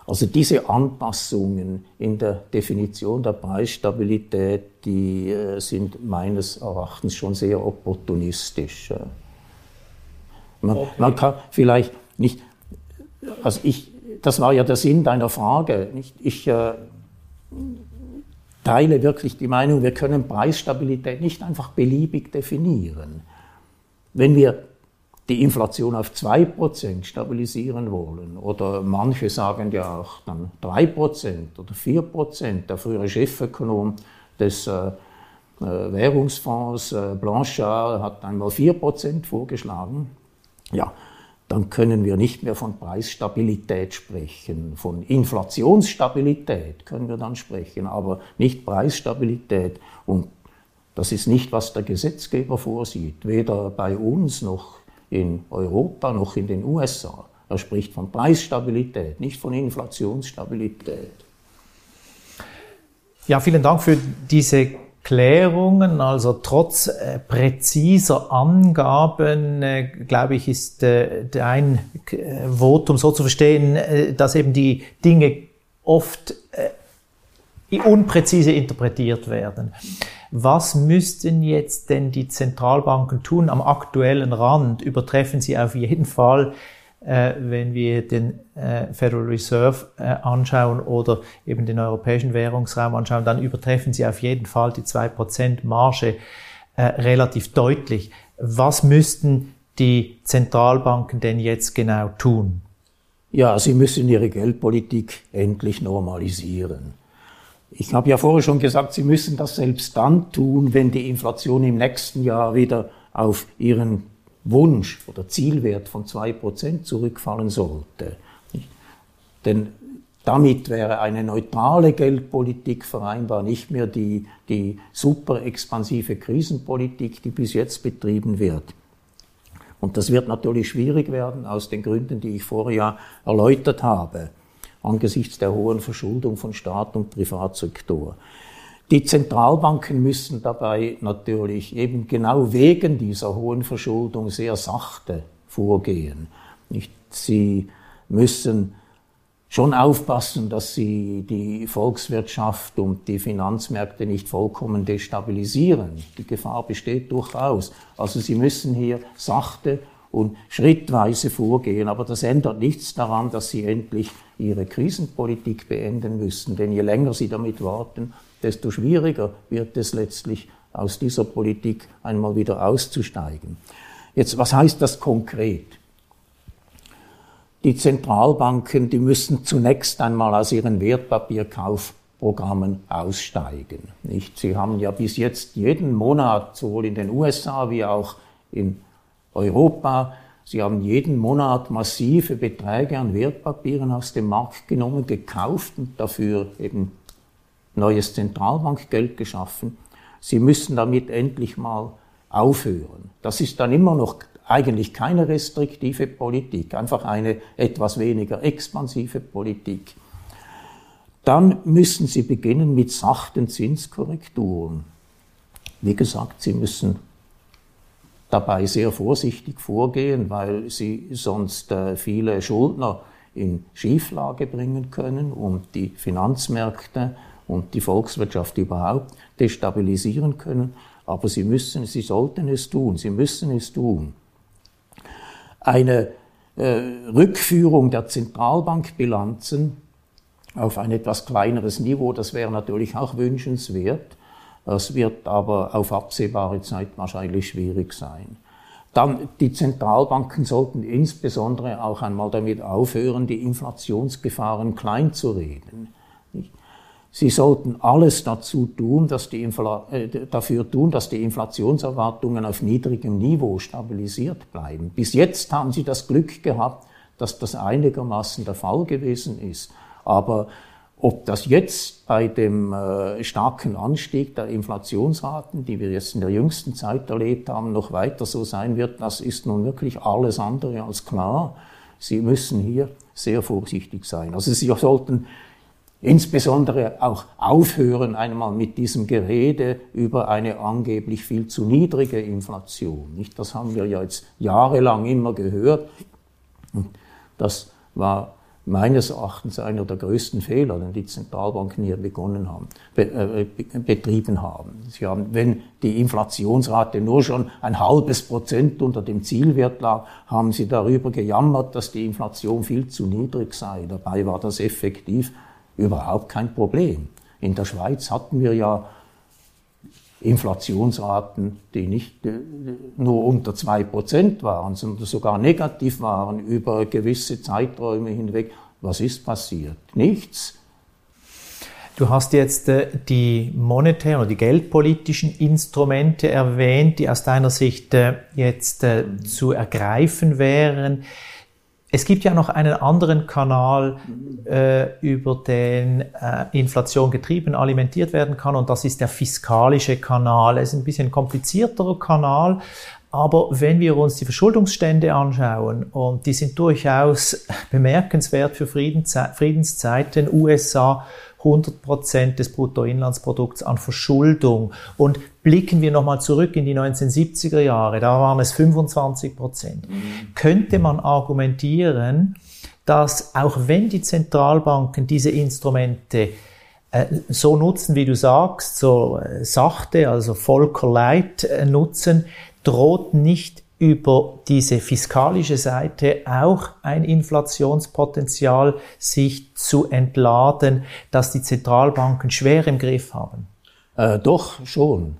[SPEAKER 3] Also diese Anpassungen in der Definition der Preisstabilität, die äh, sind meines Erachtens schon sehr opportunistisch. Man, okay. man kann vielleicht nicht, also ich, das war ja der Sinn deiner Frage, nicht? ich äh, teile wirklich die Meinung, wir können Preisstabilität nicht einfach beliebig definieren. Wenn wir die Inflation auf 2% stabilisieren wollen. Oder manche sagen ja auch dann 3% oder 4%. Der frühere Chefökonom des äh, äh, Währungsfonds äh, Blanchard hat einmal 4% vorgeschlagen. Ja, dann können wir nicht mehr von Preisstabilität sprechen. Von Inflationsstabilität können wir dann sprechen, aber nicht Preisstabilität. Und das ist nicht, was der Gesetzgeber vorsieht, weder bei uns noch in Europa noch in den USA. Er spricht von Preisstabilität, nicht von Inflationsstabilität.
[SPEAKER 2] Ja, vielen Dank für diese Klärungen, also trotz äh, präziser Angaben, äh, glaube ich, ist äh, dein Votum so zu verstehen, dass eben die Dinge oft unpräzise interpretiert werden. Was müssten jetzt denn die Zentralbanken tun am aktuellen Rand? Übertreffen sie auf jeden Fall äh, wenn wir den äh, Federal Reserve äh, anschauen oder eben den europäischen Währungsraum anschauen, dann übertreffen sie auf jeden Fall die 2% Marge relativ deutlich. Was müssten die Zentralbanken denn jetzt genau tun?
[SPEAKER 3] Ja, sie müssen ihre Geldpolitik endlich normalisieren. Ich habe ja vorher schon gesagt, sie müssen das selbst dann tun, wenn die Inflation im nächsten Jahr wieder auf ihren Wunsch oder Zielwert von 2% zurückfallen sollte. Denn damit wäre eine neutrale Geldpolitik vereinbar, nicht mehr die, die super expansive Krisenpolitik, die bis jetzt betrieben wird. Und das wird natürlich schwierig werden aus den Gründen, die ich vorher erläutert habe, angesichts der hohen Verschuldung von Staat und Privatsektor. Die Zentralbanken müssen dabei natürlich eben genau wegen dieser hohen Verschuldung sehr sachte vorgehen. Sie müssen schon aufpassen, dass sie die Volkswirtschaft und die Finanzmärkte nicht vollkommen destabilisieren. Die Gefahr besteht durchaus. Also sie müssen hier sachte und schrittweise vorgehen. Aber das ändert nichts daran, dass sie endlich ihre Krisenpolitik beenden müssen. Denn je länger sie damit warten, desto schwieriger wird es letztlich, aus dieser Politik einmal wieder auszusteigen. Jetzt, was heißt das konkret? Die Zentralbanken, die müssen zunächst einmal aus ihren Wertpapierkaufprogrammen aussteigen. Nicht? Sie haben ja bis jetzt jeden Monat, sowohl in den USA wie auch in Europa, Sie haben jeden Monat massive Beträge an Wertpapieren aus dem Markt genommen, gekauft und dafür eben neues Zentralbankgeld geschaffen. Sie müssen damit endlich mal aufhören. Das ist dann immer noch eigentlich keine restriktive Politik, einfach eine etwas weniger expansive Politik. Dann müssen Sie beginnen mit sachten Zinskorrekturen. Wie gesagt, Sie müssen dabei sehr vorsichtig vorgehen, weil Sie sonst äh, viele Schuldner in Schieflage bringen können und die Finanzmärkte und die Volkswirtschaft überhaupt destabilisieren können. Aber sie müssen, sie sollten es tun, sie müssen es tun. Eine äh, Rückführung der Zentralbankbilanzen auf ein etwas kleineres Niveau, das wäre natürlich auch wünschenswert. Das wird aber auf absehbare Zeit wahrscheinlich schwierig sein. Dann, die Zentralbanken sollten insbesondere auch einmal damit aufhören, die Inflationsgefahren klein zu reden. Sie sollten alles dazu tun, dass die Infl äh, dafür tun, dass die Inflationserwartungen auf niedrigem Niveau stabilisiert bleiben. Bis jetzt haben Sie das Glück gehabt, dass das einigermaßen der Fall gewesen ist. Aber ob das jetzt bei dem äh, starken Anstieg der Inflationsraten, die wir jetzt in der jüngsten Zeit erlebt haben, noch weiter so sein wird, das ist nun wirklich alles andere als klar. Sie müssen hier sehr vorsichtig sein. Also Sie sollten insbesondere auch aufhören einmal mit diesem Gerede über eine angeblich viel zu niedrige Inflation. Das haben wir ja jetzt jahrelang immer gehört. Das war meines Erachtens einer der größten Fehler, den die Zentralbanken hier begonnen haben, be, äh, betrieben haben. Sie haben, wenn die Inflationsrate nur schon ein halbes Prozent unter dem Zielwert lag, haben sie darüber gejammert, dass die Inflation viel zu niedrig sei. Dabei war das effektiv überhaupt kein Problem. In der Schweiz hatten wir ja Inflationsraten, die nicht äh, nur unter zwei Prozent waren, sondern sogar negativ waren über gewisse Zeiträume hinweg. Was ist passiert? Nichts.
[SPEAKER 2] Du hast jetzt äh, die monetären oder die geldpolitischen Instrumente erwähnt, die aus deiner Sicht äh, jetzt zu ergreifen wären. Es gibt ja noch einen anderen Kanal, äh, über den äh, Inflation getrieben, alimentiert werden kann, und das ist der fiskalische Kanal. Es ist ein bisschen komplizierterer Kanal, aber wenn wir uns die Verschuldungsstände anschauen, und die sind durchaus bemerkenswert für Friedenszeiten, USA 100 Prozent des Bruttoinlandsprodukts an Verschuldung. Und blicken wir nochmal zurück in die 1970er Jahre, da waren es 25 Prozent. Mhm. Könnte man argumentieren, dass auch wenn die Zentralbanken diese Instrumente äh, so nutzen, wie du sagst, so äh, sachte, also Volkerleit äh, nutzen, droht nicht über diese fiskalische Seite auch ein Inflationspotenzial sich zu entladen, das die Zentralbanken schwer im Griff haben?
[SPEAKER 3] Äh, doch schon.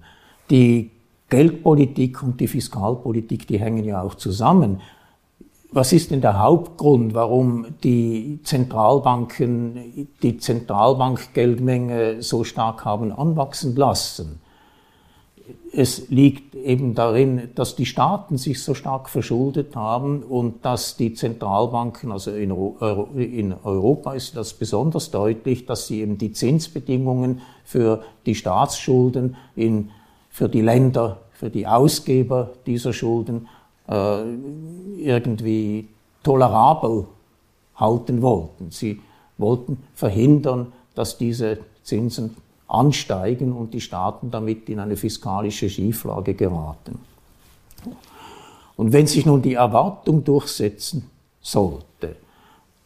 [SPEAKER 3] Die Geldpolitik und die Fiskalpolitik, die hängen ja auch zusammen. Was ist denn der Hauptgrund, warum die Zentralbanken die Zentralbankgeldmenge so stark haben anwachsen lassen? es liegt eben darin, dass die Staaten sich so stark verschuldet haben und dass die Zentralbanken, also in, Euro, in, Europa ist das besonders deutlich, dass sie eben die Zinsbedingungen für die Staatsschulden in, für die Länder, für die Ausgeber dieser Schulden äh, irgendwie tolerabel halten wollten. Sie wollten verhindern, dass diese Zinsen ansteigen und die Staaten damit in eine fiskalische Schieflage geraten. Und wenn sich nun die Erwartung durchsetzen sollte,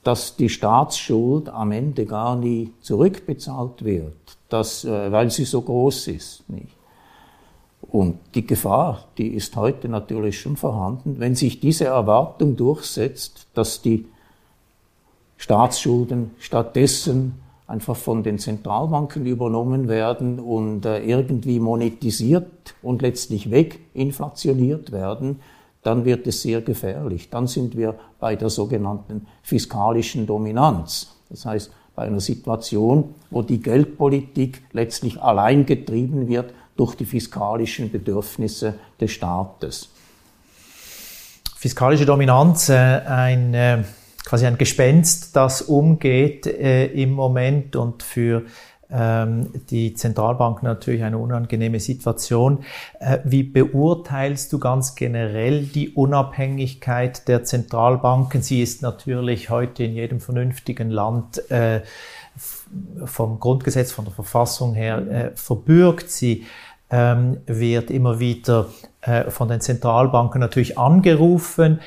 [SPEAKER 3] dass die Staatsschuld am Ende gar nie zurückbezahlt wird, dass, äh, weil sie so groß ist. Nicht? Und die Gefahr, die ist heute natürlich schon vorhanden, wenn sich diese Erwartung durchsetzt, dass die Staatsschulden stattdessen einfach von den Zentralbanken übernommen werden und äh, irgendwie monetisiert und letztlich weginflationiert werden, dann wird es sehr gefährlich. Dann sind wir bei der sogenannten fiskalischen Dominanz. Das heißt, bei einer Situation, wo die Geldpolitik letztlich allein getrieben wird durch die fiskalischen Bedürfnisse des Staates.
[SPEAKER 2] Fiskalische Dominanz, äh, ein äh, quasi ein Gespenst, das umgeht äh, im Moment und für ähm, die Zentralbank natürlich eine unangenehme Situation. Äh, wie beurteilst du ganz generell die Unabhängigkeit der Zentralbanken? Sie ist natürlich heute in jedem vernünftigen Land äh, vom Grundgesetz, von der Verfassung her verbürgt. Sie ähm, wird immer wieder äh, von den Zentralbanken natürlich angerufen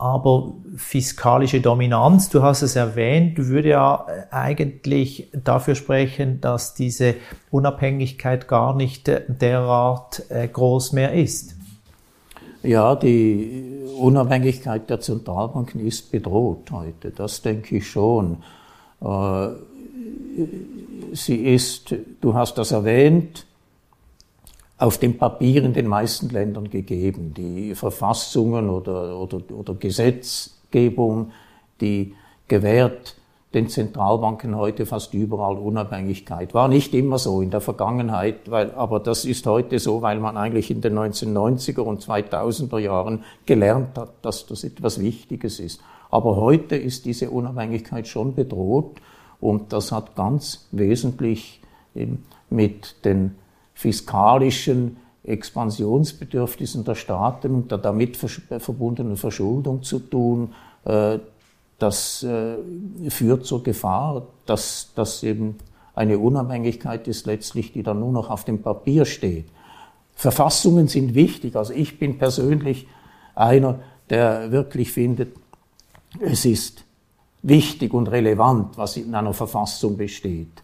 [SPEAKER 2] aber fiskalische Dominanz, du hast es erwähnt, würde ja eigentlich dafür sprechen, dass diese Unabhängigkeit gar nicht derart äh, groß mehr ist.
[SPEAKER 3] Ja, die Unabhängigkeit der Zentralbanken ist bedroht heute, das denke ich schon. Äh, sie ist, du hast das erwähnt, auf dem Papier in den meisten Ländern gegeben. Die Verfassungen oder, oder, oder Gesetzgebung, die gewährt den Zentralbanken heute fast überall Unabhängigkeit. War nicht immer so in der Vergangenheit, weil, aber das ist heute so, weil man eigentlich in den 1990er und 2000er Jahren gelernt hat, dass das etwas Wichtiges ist. Aber heute ist diese Unabhängigkeit schon bedroht und das hat ganz wesentlich mit den fiskalischen Expansionsbedürfnissen der Staaten und der damit verbundenen Verschuldung zu tun. Äh, das äh, führt zur Gefahr, dass das eben eine Unabhängigkeit ist letztlich, die dann nur noch auf dem Papier steht. Verfassungen sind wichtig. Also ich bin persönlich einer, der wirklich findet, es ist wichtig und relevant, was in einer Verfassung besteht.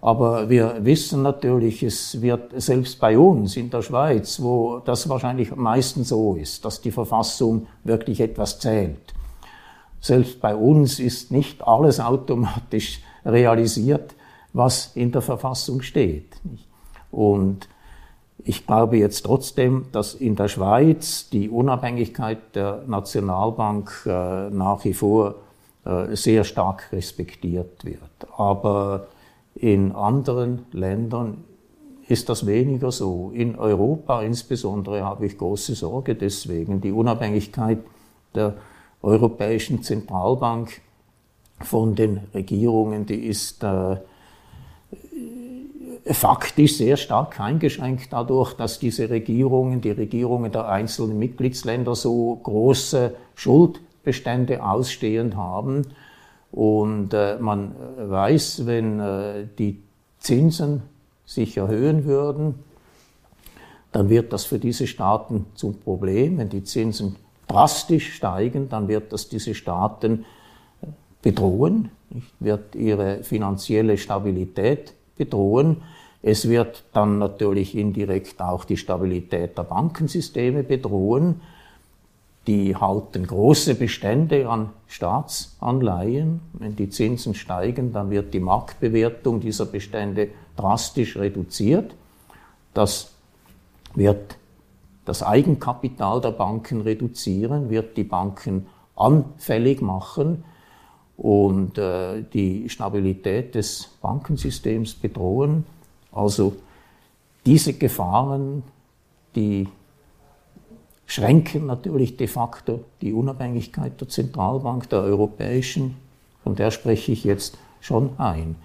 [SPEAKER 3] Aber wir wissen natürlich, es wird selbst bei uns in der Schweiz, wo das wahrscheinlich am meisten so ist, dass die Verfassung wirklich etwas zählt. Selbst bei uns ist nicht alles automatisch realisiert, was in der Verfassung steht. Und ich glaube jetzt trotzdem, dass in der Schweiz die Unabhängigkeit der Nationalbank äh, nach wie vor äh, sehr stark respektiert wird. Aber in anderen Ländern ist das weniger so. In Europa insbesondere habe ich große Sorge deswegen. Die Unabhängigkeit der Europäischen Zentralbank von den Regierungen, die ist äh, faktisch sehr stark eingeschränkt dadurch, dass diese Regierungen, die Regierungen der einzelnen Mitgliedsländer so große Schuldbestände ausstehend haben. Und äh, man weiß, wenn äh, die Zinsen sich erhöhen würden, dann wird das für diese Staaten zum Problem. Wenn die Zinsen drastisch steigen, dann wird das diese Staaten äh, bedrohen, wird ihre finanzielle Stabilität bedrohen. Es wird dann natürlich indirekt auch die Stabilität der Bankensysteme bedrohen. Die halten große Bestände an Staatsanleihen. Wenn die Zinsen steigen, dann wird die Marktbewertung dieser Bestände drastisch reduziert. Das wird das Eigenkapital der Banken reduzieren, wird die Banken anfällig machen und äh, die Stabilität des Bankensystems bedrohen. Also diese Gefahren, die schränken natürlich de facto die Unabhängigkeit der Zentralbank, der europäischen, von der spreche ich jetzt schon ein.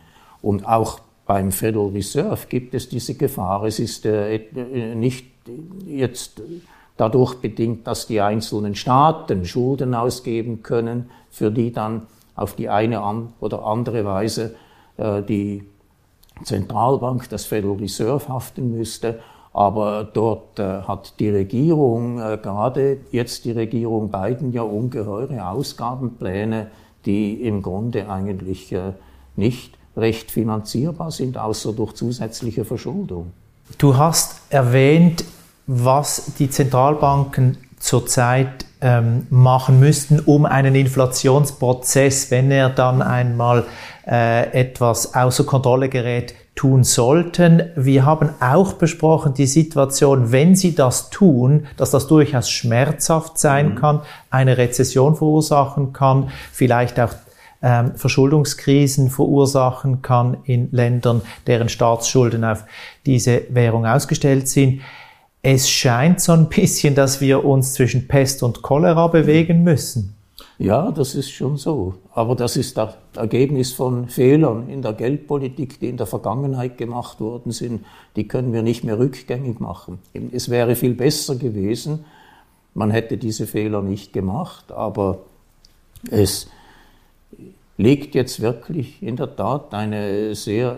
[SPEAKER 3] Und auch beim Federal Reserve gibt es diese Gefahr. Es ist äh, nicht jetzt dadurch bedingt, dass die einzelnen Staaten Schulden ausgeben können, für die dann auf die eine oder andere Weise äh, die Zentralbank, das Federal Reserve haften müsste. Aber dort äh, hat die Regierung, äh, gerade jetzt die Regierung Biden, ja ungeheure Ausgabenpläne, die im Grunde eigentlich äh, nicht recht finanzierbar sind, außer durch zusätzliche Verschuldung.
[SPEAKER 2] Du hast erwähnt, was die Zentralbanken zurzeit ähm, machen müssten, um einen Inflationsprozess, wenn er dann einmal äh, etwas außer Kontrolle gerät, tun sollten. Wir haben auch besprochen die Situation, wenn sie das tun, dass das durchaus schmerzhaft sein mhm. kann, eine Rezession verursachen kann, vielleicht auch ähm, Verschuldungskrisen verursachen kann in Ländern, deren Staatsschulden auf diese Währung ausgestellt sind. Es scheint so ein bisschen, dass wir uns zwischen Pest und Cholera bewegen müssen.
[SPEAKER 3] Ja, das ist schon so. Aber das ist das Ergebnis von Fehlern in der Geldpolitik, die in der Vergangenheit gemacht worden sind. Die können wir nicht mehr rückgängig machen. Es wäre viel besser gewesen, man hätte diese Fehler nicht gemacht, aber es liegt jetzt wirklich in der Tat eine sehr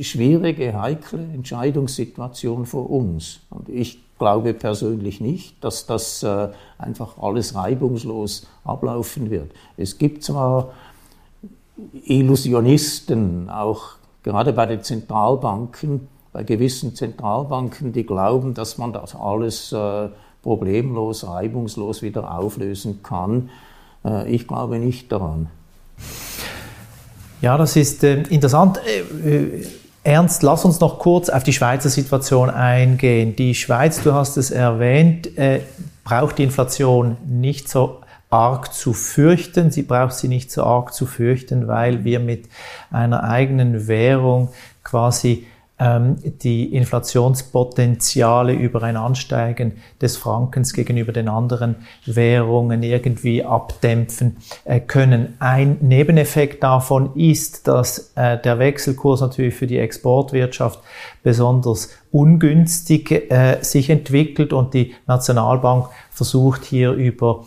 [SPEAKER 3] schwierige, heikle Entscheidungssituation vor uns. Und ich glaube persönlich nicht, dass das äh, einfach alles reibungslos ablaufen wird. Es gibt zwar Illusionisten, auch gerade bei den Zentralbanken, bei gewissen Zentralbanken, die glauben, dass man das alles äh, problemlos, reibungslos wieder auflösen kann. Äh, ich glaube nicht daran.
[SPEAKER 2] Ja, das ist äh, interessant. Äh, Ernst, lass uns noch kurz auf die Schweizer Situation eingehen. Die Schweiz, du hast es erwähnt, äh, braucht die Inflation nicht so arg zu fürchten. Sie braucht sie nicht so arg zu fürchten, weil wir mit einer eigenen Währung quasi die Inflationspotenziale über ein Ansteigen des Frankens gegenüber den anderen Währungen irgendwie abdämpfen äh, können. Ein Nebeneffekt davon ist, dass äh, der Wechselkurs natürlich für die Exportwirtschaft besonders ungünstig äh, sich entwickelt und die Nationalbank versucht hier über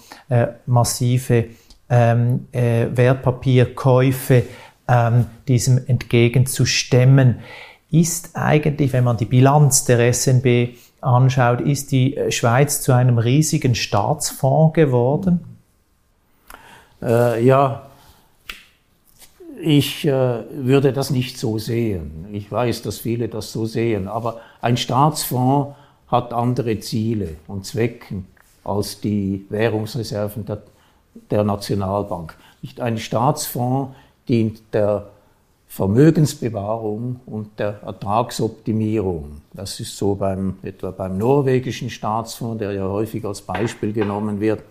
[SPEAKER 2] massive ähm, Wertpapierkäufe ähm, diesem entgegenzustemmen ist eigentlich, wenn man die Bilanz der SNB anschaut, ist die Schweiz zu einem riesigen Staatsfonds geworden?
[SPEAKER 3] Äh, ja, ich äh, würde das nicht so sehen. Ich weiß, dass viele das so sehen, aber ein Staatsfonds hat andere Ziele und Zwecken als die Währungsreserven der, der Nationalbank. Nicht ein Staatsfonds dient der Vermögensbewahrung und der Ertragsoptimierung. Das ist so beim, etwa beim norwegischen Staatsfonds, der ja häufig als Beispiel genommen wird.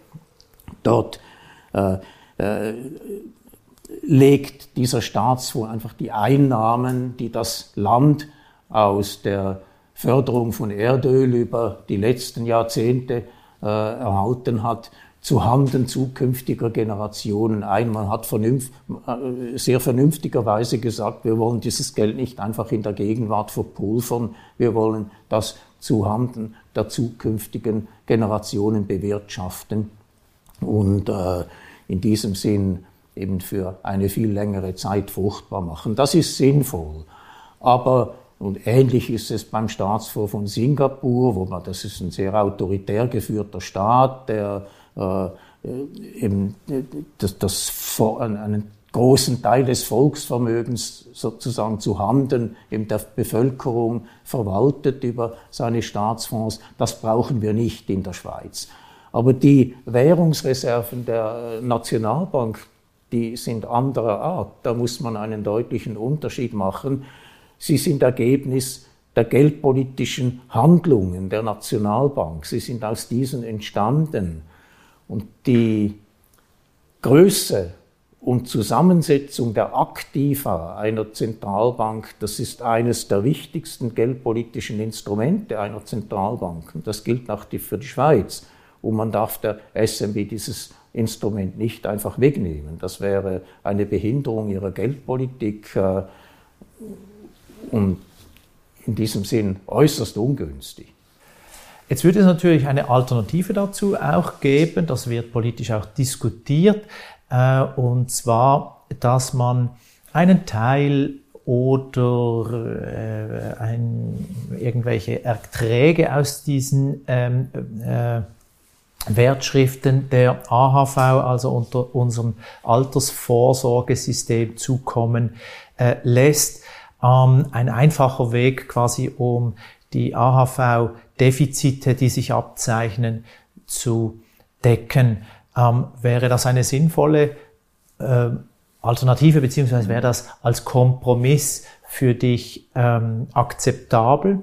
[SPEAKER 3] Dort äh, äh, legt dieser Staatsfonds einfach die Einnahmen, die das Land aus der Förderung von Erdöl über die letzten Jahrzehnte äh, erhalten hat, zu Handen zukünftiger Generationen ein. Man hat vernünft, äh, sehr vernünftigerweise gesagt, wir wollen dieses Geld nicht einfach in der Gegenwart verpulvern, wir wollen das zu Handen der zukünftigen Generationen bewirtschaften und äh, in diesem Sinn eben für eine viel längere Zeit fruchtbar machen. Das ist sinnvoll. Aber und ähnlich ist es beim Staatsfonds von Singapur, wo man, das ist ein sehr autoritär geführter Staat, der eben das, das, einen großen Teil des Volksvermögens sozusagen zu Handen eben der Bevölkerung verwaltet über seine Staatsfonds. Das brauchen wir nicht in der Schweiz. Aber die Währungsreserven der Nationalbank, die sind anderer Art. Da muss man einen deutlichen Unterschied machen. Sie sind Ergebnis der geldpolitischen Handlungen der Nationalbank. Sie sind aus diesen entstanden. Und die Größe und Zusammensetzung der Aktiva einer Zentralbank, das ist eines der wichtigsten geldpolitischen Instrumente einer Zentralbank. Und das gilt auch für die Schweiz. Und man darf der SMB dieses Instrument nicht einfach wegnehmen. Das wäre eine Behinderung ihrer Geldpolitik äh, und in diesem Sinn äußerst ungünstig.
[SPEAKER 2] Jetzt würde es natürlich eine Alternative dazu auch geben, das wird politisch auch diskutiert, äh, und zwar, dass man einen Teil oder äh, ein, irgendwelche Erträge aus diesen ähm, äh, Wertschriften der AHV, also unter unserem Altersvorsorgesystem zukommen äh, lässt. Ähm, ein einfacher Weg quasi, um die AHV Defizite, die sich abzeichnen, zu decken. Ähm, wäre das eine sinnvolle äh, Alternative, beziehungsweise wäre das als Kompromiss für dich ähm, akzeptabel?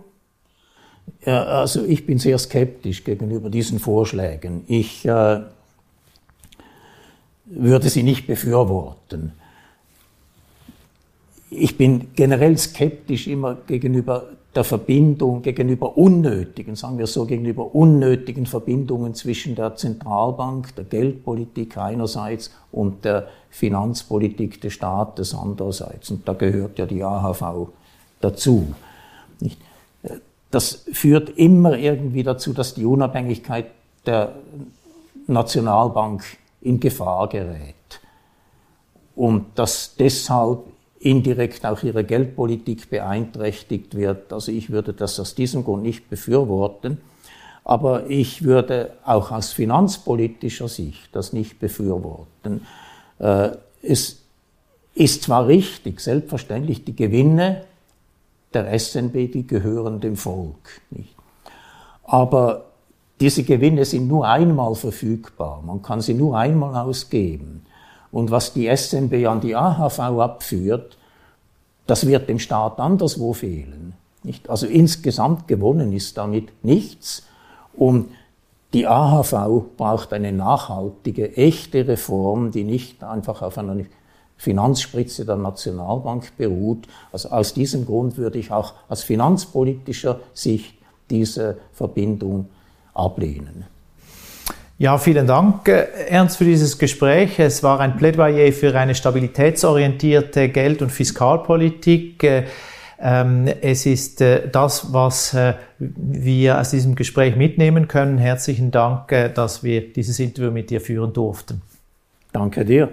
[SPEAKER 3] Ja, also ich bin sehr skeptisch gegenüber diesen Vorschlägen. Ich äh, würde sie nicht befürworten. Ich bin generell skeptisch immer gegenüber der Verbindung gegenüber unnötigen, sagen wir so, gegenüber unnötigen Verbindungen zwischen der Zentralbank, der Geldpolitik einerseits und der Finanzpolitik des Staates andererseits. Und da gehört ja die AHV dazu. Das führt immer irgendwie dazu, dass die Unabhängigkeit der Nationalbank in Gefahr gerät. Und dass deshalb indirekt auch ihre Geldpolitik beeinträchtigt wird. Also ich würde das aus diesem Grund nicht befürworten. Aber ich würde auch aus finanzpolitischer Sicht das nicht befürworten. Äh, es ist zwar richtig, selbstverständlich, die Gewinne der SNB, die gehören dem Volk. Nicht? Aber diese Gewinne sind nur einmal verfügbar. Man kann sie nur einmal ausgeben. Und was die SNB an die AHV abführt, das wird dem Staat anderswo fehlen. Nicht? Also insgesamt gewonnen ist damit nichts. Und die AHV braucht eine nachhaltige, echte Reform, die nicht einfach auf einer Finanzspritze der Nationalbank beruht. Also aus diesem Grund würde ich auch aus finanzpolitischer Sicht diese Verbindung ablehnen.
[SPEAKER 2] Ja, vielen Dank, äh, Ernst, für dieses Gespräch. Es war ein Plädoyer für eine stabilitätsorientierte Geld- und Fiskalpolitik. Äh, ähm, es ist äh, das, was wir aus diesem Gespräch mitnehmen können. Herzlichen Dank, dass wir dieses Interview mit dir führen durften.
[SPEAKER 3] Danke dir.